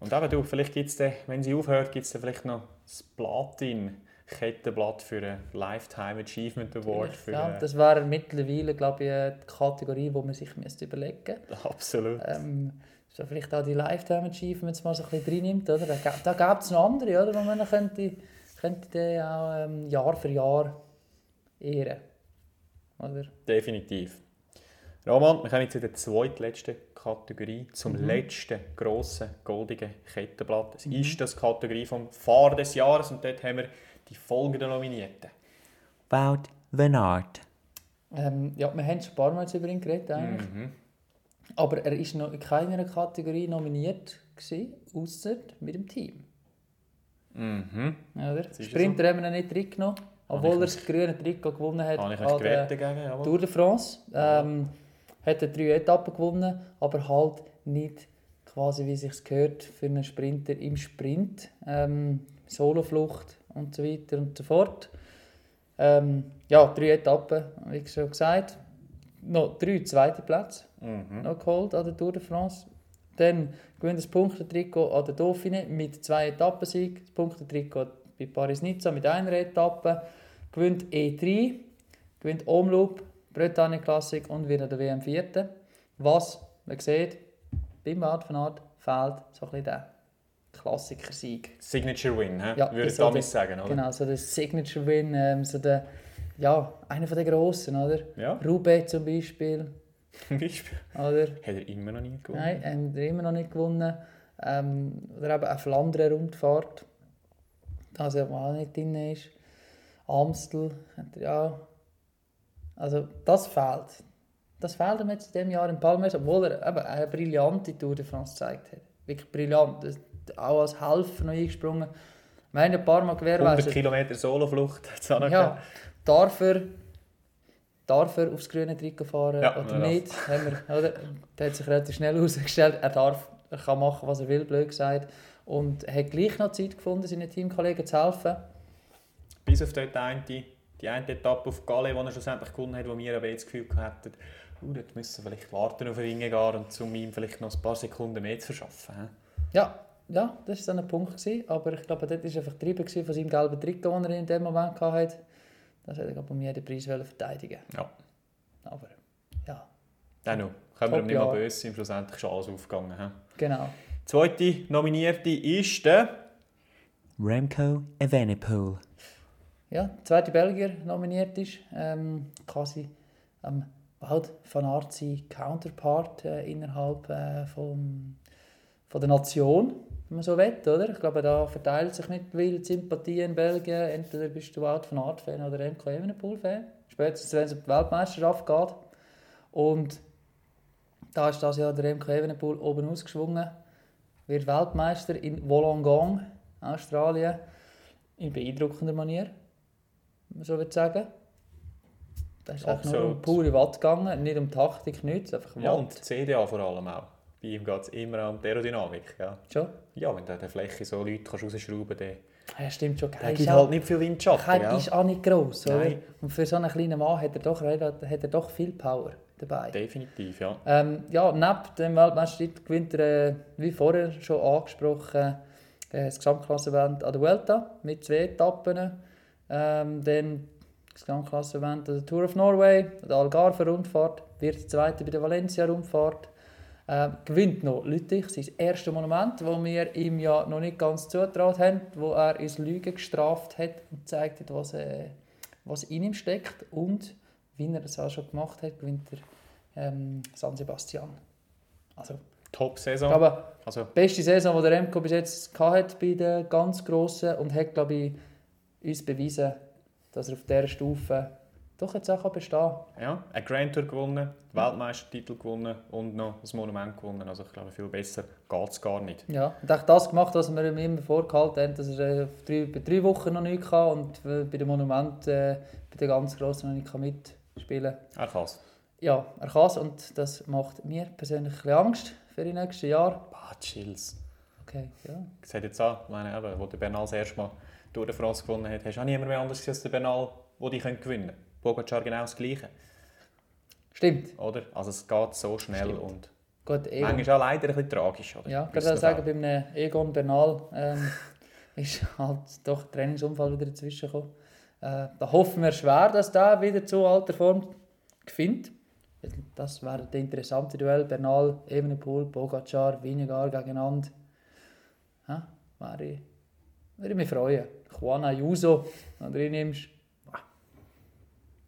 Und eben du, vielleicht gibt es wenn sie aufhört, gibt es vielleicht noch das Platin-Kettenblatt für einen Lifetime Achievement Award. Für, ja, das wäre mittlerweile, glaube ich, die Kategorie, die man sich müsste überlegen müsste. absolut. Ähm, so vielleicht auch die Lifetime Achievements mal so ein bisschen reinnimmt, oder? Da, gä- da gäbe es noch andere, oder? Wo man könnte, könnte die auch ähm, Jahr für Jahr ehren. Oder? Definitiv. Roman, wir kommen jetzt in der zweitletzten Kategorie, zum Mhm. letzten grossen goldigen Kettenblatt. Es Mhm. ist das Kategorie vom Fahrer des Jahres und dort haben wir die folgenden Nominierten. Wout van Aert. Ähm, ja, wir haben schon ein paar Mal über ihn geredet, eigentlich. Mhm. Aber er war noch in keiner Kategorie nominiert, gewesen, ausser mit dem Team. Mhm. Oder? ja Sprinter haben wir ihn nicht drin genommen, obwohl er das grüne Trikot gewonnen hat. Habe ich dagegen? Jawohl. Tour de France. Ähm, hat er drei Etappen gewonnen, aber halt nicht quasi wie sich gehört für einen Sprinter im Sprint. Ähm, Soloflucht und so weiter und so fort. Ähm, ja, drei Etappen, wie schon gesagt. Noch drei zweite Plätze Mhm. noch geholt an der Tour de France. Dann gewinnt das Punktetrikot an der Dauphiné mit zwei Etappensiegen. Das Punktetrikot bei Paris-Nizza mit einer Etappe. Gewinnt E3, gewinnt Omloop, Bretagne Classic und wird an der WM Vierte. Was man sieht, beim Wout van Aert fehlt so ein bisschen der Klassiker-Sieg. Signature Win, he? Ja, würde ich damit so sagen, oder? Genau, so der Signature-Win, ähm, so der, ja, einer von den Grossen, oder? Ja. Roubaix zum Beispiel. Zum Beispiel. Oder? Hat er immer noch nie gewonnen. Nein, haben wir immer noch nicht gewonnen. Ähm, oder eben eine Flandern-Rundfahrt, das ja auch nicht drin ist. Amstel hat er ja. Also das fehlt. Das fehlt ihm jetzt in diesem Jahr in Palmes, obwohl er eben eine brillante Tour de France gezeigt hat. Wirklich brillant. Auch als Helfer noch eingesprungen. Wir haben ein paar Mal 100 gewährleistet. Kilometer Soloflucht hat es auch noch Ja, darf er, darf er aufs grüne Trikot fahren Ja, oder er nicht? Haben wir, oder? Das hat sich relativ schnell herausgestellt. Er darf, er kann machen, was er will, blöd gesagt. Und er hat gleich noch Zeit gefunden, seinen Teamkollegen zu helfen. Bis auf dort eine, die eine Etappe auf Galle, die er schlussendlich gewonnen hat, wo wir aber jetzt das Gefühl hatten, uh, dort müssen wir vielleicht warten auf den Wingegar und um ihm vielleicht noch ein paar Sekunden mehr zu verschaffen. hä? Ja, ja, das war dann ein Punkt. Gewesen. Aber ich glaube, dort war einfach getrieben gewesen von seinem gelben Trikot, das er in dem Moment hatte. Das hätte er um jeden Preis wollen verteidigen Ja. Aber ja, Dennoch, können wir ihm nicht mal böse sein, schlussendlich ist alles aufgegangen. hä? genau. Zweite Nominierte ist der Remco Evenepoel. Ja, zweite Belgier nominiert ist, ähm, quasi am Wout van Aert sein Counterpart äh, innerhalb äh, vom, von der Nation, wenn man so will, oder? Ich glaube, da verteilt sich nicht wild Sympathie in Belgien. Entweder bist du Wout van Aert Fan oder Remco Evenepoel-Fan. Spätestens, wenn es um die Weltmeisterschaft geht. Und da ist das Jahr der Remco Evenepoel oben ausgeschwungen. Wird Weltmeister in Wollongong, Australien. In beeindruckender Manier, so will sagen. Da ist einfach nur um pure Watt gegangen, nicht um Taktik, nichts, einfach Watt. ja, und CDA vor allem auch. Bei ihm geht es immer um die Aerodynamik. Ja. Schon? ja, wenn du an der Fläche so Leute kannst rausschrauben kannst, Ja, stimmt schon. Er gibt halt nicht viel Windschatten. er ist auch nicht gross, oder? Und für so einen kleinen Mann hat er doch, hat er doch viel Power dabei. Definitiv, ja. Ähm, ja, neben dem Weltmeistertitel gewinnt er, äh, wie vorher schon angesprochen, äh, das Gesamtklassenevent an der Vuelta mit zwei Etappen. Ähm, dann das Gesamtklassenevent an der Tour of Norway, der Algarve-Rundfahrt, wird Zweiter bei der Valencia-Rundfahrt. Ähm, gewinnt noch Lüttich, sein erstes Monument, das wir ihm ja noch nicht ganz zutraut haben, wo er ins Lügen gestraft hat und gezeigt hat, was, äh, was in ihm steckt. Und, wie er das auch schon gemacht hat, gewinnt er ähm, San Sebastian. Also, Top-Saison. glaube, Also, die beste Saison, die der Remco bis jetzt hatte bei den ganz Grossen und hat, glaube ich, uns bewiesen, dass er auf dieser Stufe doch jetzt auch bestehen kann. ja, ein Grand Tour gewonnen, den Weltmeistertitel gewonnen und noch das Monument gewonnen. Also ich glaube, viel besser geht es gar nicht. Ja, und auch das gemacht, was wir ihm immer vorgehalten haben, dass er äh, drei, bei drei Wochen noch nicht kann und äh, bei dem Monument äh, bei den ganz Grossen noch nicht kann mitspielen kann. Er kann es. Ja, er kann es und das macht mir persönlich ein bisschen Angst für die nächsten Jahre. Ah, chills. Okay, ja. Ich sehe jetzt an, ich meine, eben, wo der Bernal das erste Mal durch die France gewonnen hat, hast du auch niemand mehr anders als der Bernal, der die gewinnen können. Pogacar genau das Gleiche, Stimmt. oder? Also es geht so schnell Stimmt. und Gut, Egon. manchmal auch leider ein bisschen tragisch, oder? Ja, ich würde sagen, bei einem Egon Bernal ähm, ist halt doch ein Trainingsunfall wieder dazwischen gekommen. Äh, da hoffen wir schwer, dass der wieder zu alter Form gewinnt. Das wäre der interessante Duell. Bernal, Evenepoel, Pogacar, Vinegar gegeneinander. Ja, wäre ich, würde ich mich freuen. Juan Ayuso, wenn du ihn nimmst. Ah.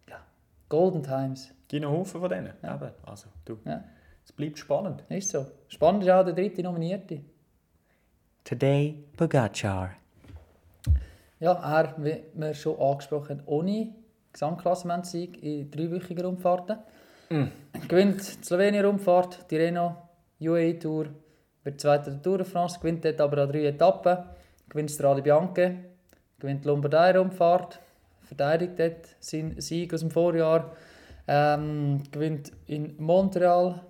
Ja, Golden Times. gibt noch Haufen von denen. Eben. Also, du, Ja. es bleibt spannend. Ist so. Spannend ist auch der dritte Nominierte. Today, Pogacar. Ja, er, wie wir schon angesprochen haben, ohne Gesamtklassementssieg in dreiwöchigen Rundfahrten. Gewinnt die Slowenien-Rundfahrt, die Renault UAE Tour, wird Zweiter der Tour de France, gewinnt dort aber an drei Etappen, gewinnt Strade Bianche, gewinnt die Lombardei-Rundfahrt, verteidigt dort seinen Sieg aus dem Vorjahr, ähm, gewinnt in Montreal,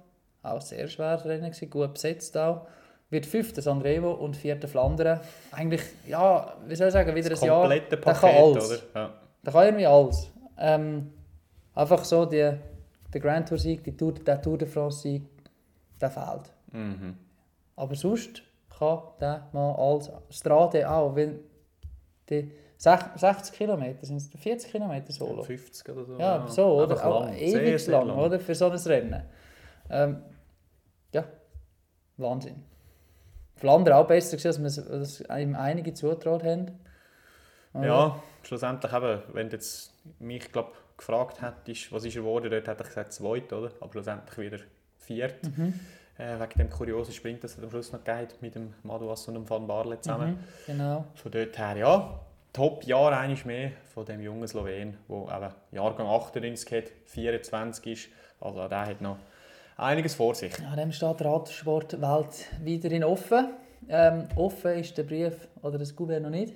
auch sehr schweres Rennen, gewesen, gut besetzt auch, wird Fünfter Sanremo und Vierter Flandern. Eigentlich, ja, wie soll ich sagen, wieder Das ein Jahr, komplette der kann Paket, alles. oder? Ja. Der kann irgendwie alles. Ähm, einfach so die, der Grand Tour Sieg, die Tour, der Tour de France Sieg, der fehlt. Mhm. Aber sonst kann der mal alles. Strade auch, weil die sech- 60 Kilometer sind es 40 Kilometer solo. 50 oder so. Ja, so, oder? Auch lang. ewig Sehr, sehr lang, oder? Für so ein Rennen. Ähm, ja, Wahnsinn. Flandern auch besser gewesen, als wir es ihm einige zutraut haben. Oder? Ja, schlussendlich eben, wenn du jetzt mich glaub, gefragt hättest, was ist er geworden, dort hätte ich gesagt zweit, oder? Aber schlussendlich wieder viert. Mhm. Äh, wegen dem kuriosen Sprint, das es am Schluss noch hat, mit dem Maduas und dem Van Barle zusammen. Mhm. Genau. Von dort her, ja, Top-Jahr eines mehr von dem jungen Slowen, der eben Jahrgang 98 hat, 24 ist. Also der hat noch einiges vor sich. Ja, dem steht die Radsportwelt wieder in offen. Ähm, offen ist der Brief oder das Gouverne noch nicht.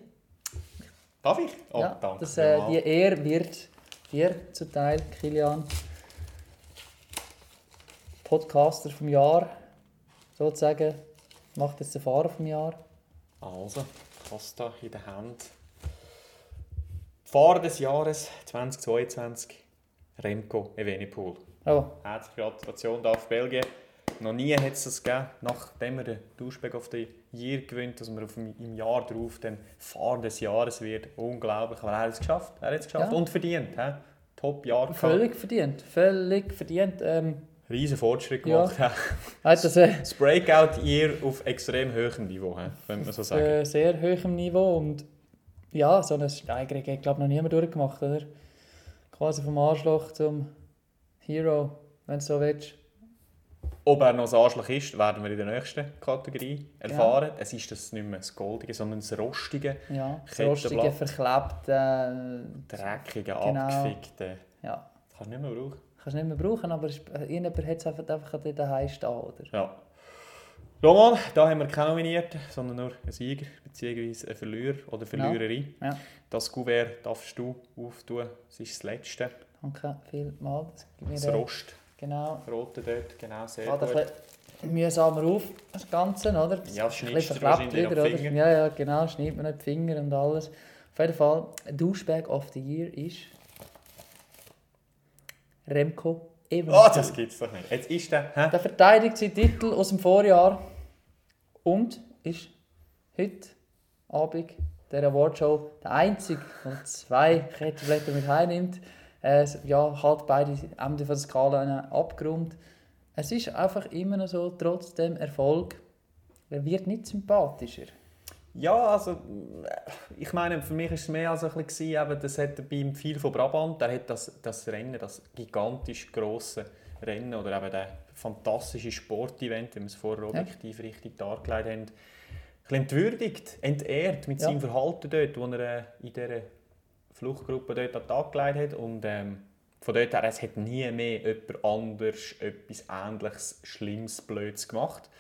Darf ich? Oh, ja, danke. das, äh, die Ehre wird dir zuteil, Kilian. Podcaster vom Jahr, sozusagen. Macht jetzt den Fahrer vom Jahr. Also, Costa in der Hand. Fahrer des Jahres 2022, Remco Evenepoel. Oh, Herzliche Gratulation da auf Belgien. Noch nie hat es das gegeben, nachdem er den Duschback of the Year gewinnt, dass man auf dem, im Jahr darauf dann Fahrer des Jahres wird. Unglaublich, aber er hat es geschafft. Er hat es geschafft Ja. und verdient. He? Top-Jahr gehabt. völlig verdient. Völlig verdient. Ähm, Riesen Fortschritt Ja. gemacht. hat das äh, Das Breakout-Year auf extrem hohem Niveau, könnte man so sagen. äh, sehr hohem Niveau und ja, so eine Steigerung hat glaube noch niemand durchgemacht, oder? Quasi vom Arschloch zum Hero, wenn du so willst. Ob er noch ein Arschloch ist, werden wir in der nächsten Kategorie erfahren. Es ist das nicht mehr das Goldige, sondern das Rostige, Ja, das rostige, verklebte, dreckige, Genau. abgefickte. äh, ja, Das kannst du nicht mehr brauchen. Kannst du nicht mehr brauchen, aber es- irgendjemand hat es einfach, einfach an daheim stehen, oder? Ja. Roman, da haben wir keine Nominierten, sondern nur einen Sieger bzw. einen Verlierer oder Verliererin. Ja. Das Kuvert darfst du auftun. Es ist das letzte. Danke vielmals. Das Das äh, Rost. Genau. Rote dort, genau, sehr ein gut. bisschen mühsamer auf, das Ganze, oder? Ja, das Ein schneidest du wahrscheinlich wieder, oder? Finger. Ja, ja, genau, schneidet man nicht die Finger und alles. Auf jeden Fall, Douchebag of the Year ist Remco Evans. Oh, das gibt's doch nicht. Jetzt ist der... Hä? Der verteidigt seinen Titel aus dem Vorjahr und ist heute Abend der Awardshow der einzige von zwei Kettenblätter mit heimnimmt. Äh, ja, halt beide Ende der Skala Abgrund. Es ist einfach immer noch so, trotz dem Erfolg, er wird nicht sympathischer. Ja, also äh, ich meine, für mich war es mehr als ein bisschen, eben, das hat beim Viel von Brabant, der hat das, das Rennen, das gigantisch grosse Rennen oder eben der fantastische Sportevent, wie wir es vorher Ja. objektiv richtig dargelegt haben, ein entwürdigt, entehrt mit Ja. seinem Verhalten dort, wo er äh, in dieser Fluchtgruppe dort an den Tag gelegt hat und ähm, von dort her, es hat nie mehr jemand anders etwas Ähnliches, Schlimmes, Blödes gemacht.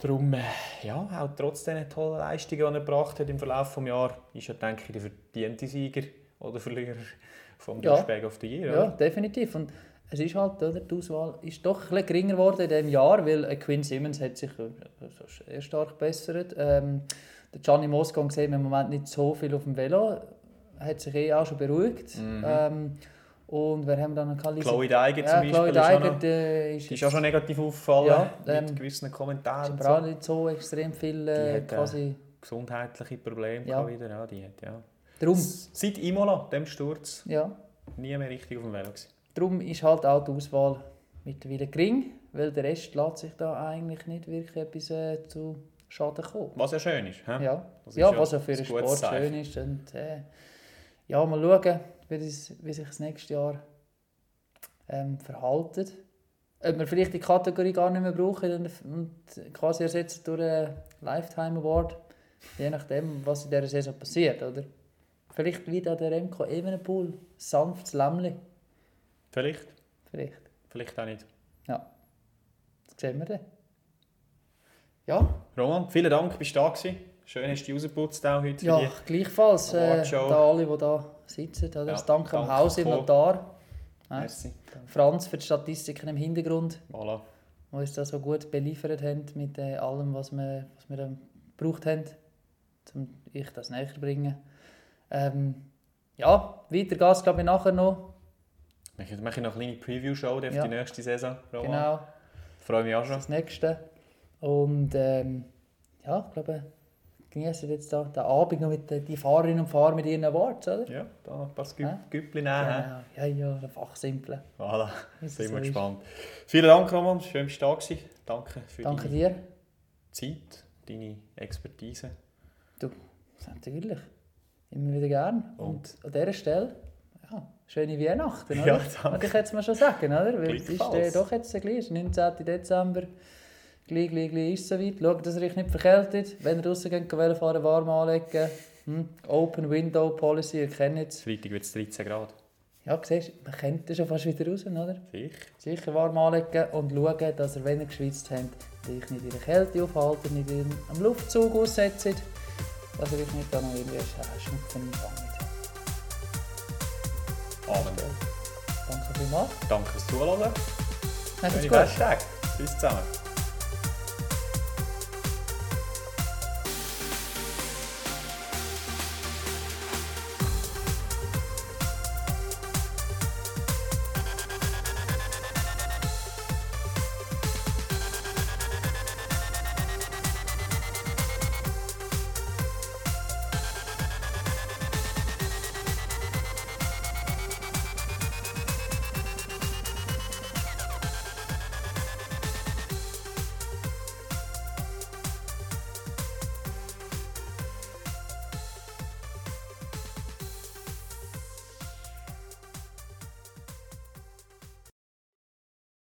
Darum, äh, ja, auch trotz dieser tollen Leistungen, die er gebracht hat im Verlauf des Jahres, ist er, denke ich, der verdiente Sieger oder Verlierer vom Ja. Douchebag of the Year. Ja, oder? definitiv. Und es ist halt, oder, die Auswahl ist doch ein bisschen geringer geworden in diesem Jahr, weil äh, Quinn Simmons hat sich äh, sehr stark gebessert. Ähm, der Gianni Moscon sieht man im Moment nicht so viel auf dem Velo, hat sich eh auch schon beruhigt. Ähm, und wir haben dann noch. Chloe Deiger zum Beispiel Chloe ist, auch Deiger, noch, der ist, ist auch schon negativ aufgefallen Ja, mit ähm, gewissen ist Kommentaren. aber auch So. nicht so extrem viel Die äh, hat, äh, quasi... Gesundheitliche Probleme Ja. wieder. Ja, die hat, ja. Drum, Seit Imola, dem Sturz, ja, nie mehr richtig auf dem Velo gewesen. Darum ist halt auch die Auswahl mittlerweile gering, weil der Rest lässt sich da eigentlich nicht wirklich etwas äh, zu Schaden kommen. Was ja schön ist. hä? Ja, ist ja ja was ja für ein den gutes Sport Zeichen. schön ist. Und, äh, ja, mal schauen, wie, das, wie sich das nächste Jahr ähm, verhaltet. Ob wir vielleicht die Kategorie gar nicht mehr brauchen und quasi ersetzen durch einen Lifetime Award. Je nachdem, was in dieser Saison passiert. Oder? Vielleicht wieder der Remco Evenepoel, sanftes Lämmli. Vielleicht, Vielleicht. vielleicht auch nicht. Das sehen wir dann. Ja, Roman, vielen Dank, bist du da gewesen. Schön hast du dich rausgeputzt auch heute ja gleichfalls. Äh, da alle, die da sitzen. Oder? Ja, das Dank am danke Haus im Notar. Ja. Merci. Franz für die Statistiken im Hintergrund, Voilà. die uns da so gut beliefert haben mit äh, allem, was wir, was wir ähm, gebraucht haben, um ich das näher zu bringen. Ähm, ja, weiter es glaube ich nachher noch. Wir machen noch eine kleine Preview-Show für Ja. die nächste Saison. Roman. Genau, Freue mich auch schon. das nächste. Und ähm, ja, ich glaube, genießen jetzt da den Abend noch mit den die Fahrerinnen und Fahrer mit ihren Awards, oder? Ja, da noch ein paar Ja. Güppli nehmen. Genau. Ja, ja, der Fachsimple. Voilà, sind so wir ist. gespannt. Vielen Dank, Roman. Schön, dass du da gewesen. Danke für Danke deine dir. Zeit, deine Expertise. Du, natürlich. Immer wieder gern. Und, Und? an dieser Stelle, ja, schöne Weihnachten, oder? Ja, danke. Würde ich jetzt mal schon sagen, oder? Weil es ist äh, doch jetzt gleich, es ist 19. Dezember. Gleich, gleich, gleich ist es soweit. Schaut, dass ihr euch nicht verkältet. Wenn ihr rausgeht, geht fahren, warm anlegen. Hm? Open Window Policy, ihr kennt es. Freitag wird es 13 Grad. Ja, siehst du, man kennt das schon fast wieder raus, oder? Sicher. Sicher warm anlegen und schauen, dass ihr, wenn ihr geschwitzt habt, euch nicht in der Kälte aufhalten, nicht in, am Luftzug aussetzt, dass ihr euch nicht noch irgendwie Schnupfen einfangt. Amen. Danke vielmals. Danke fürs Zuhören. Schöne gut. Festtage. Tschüss zusammen.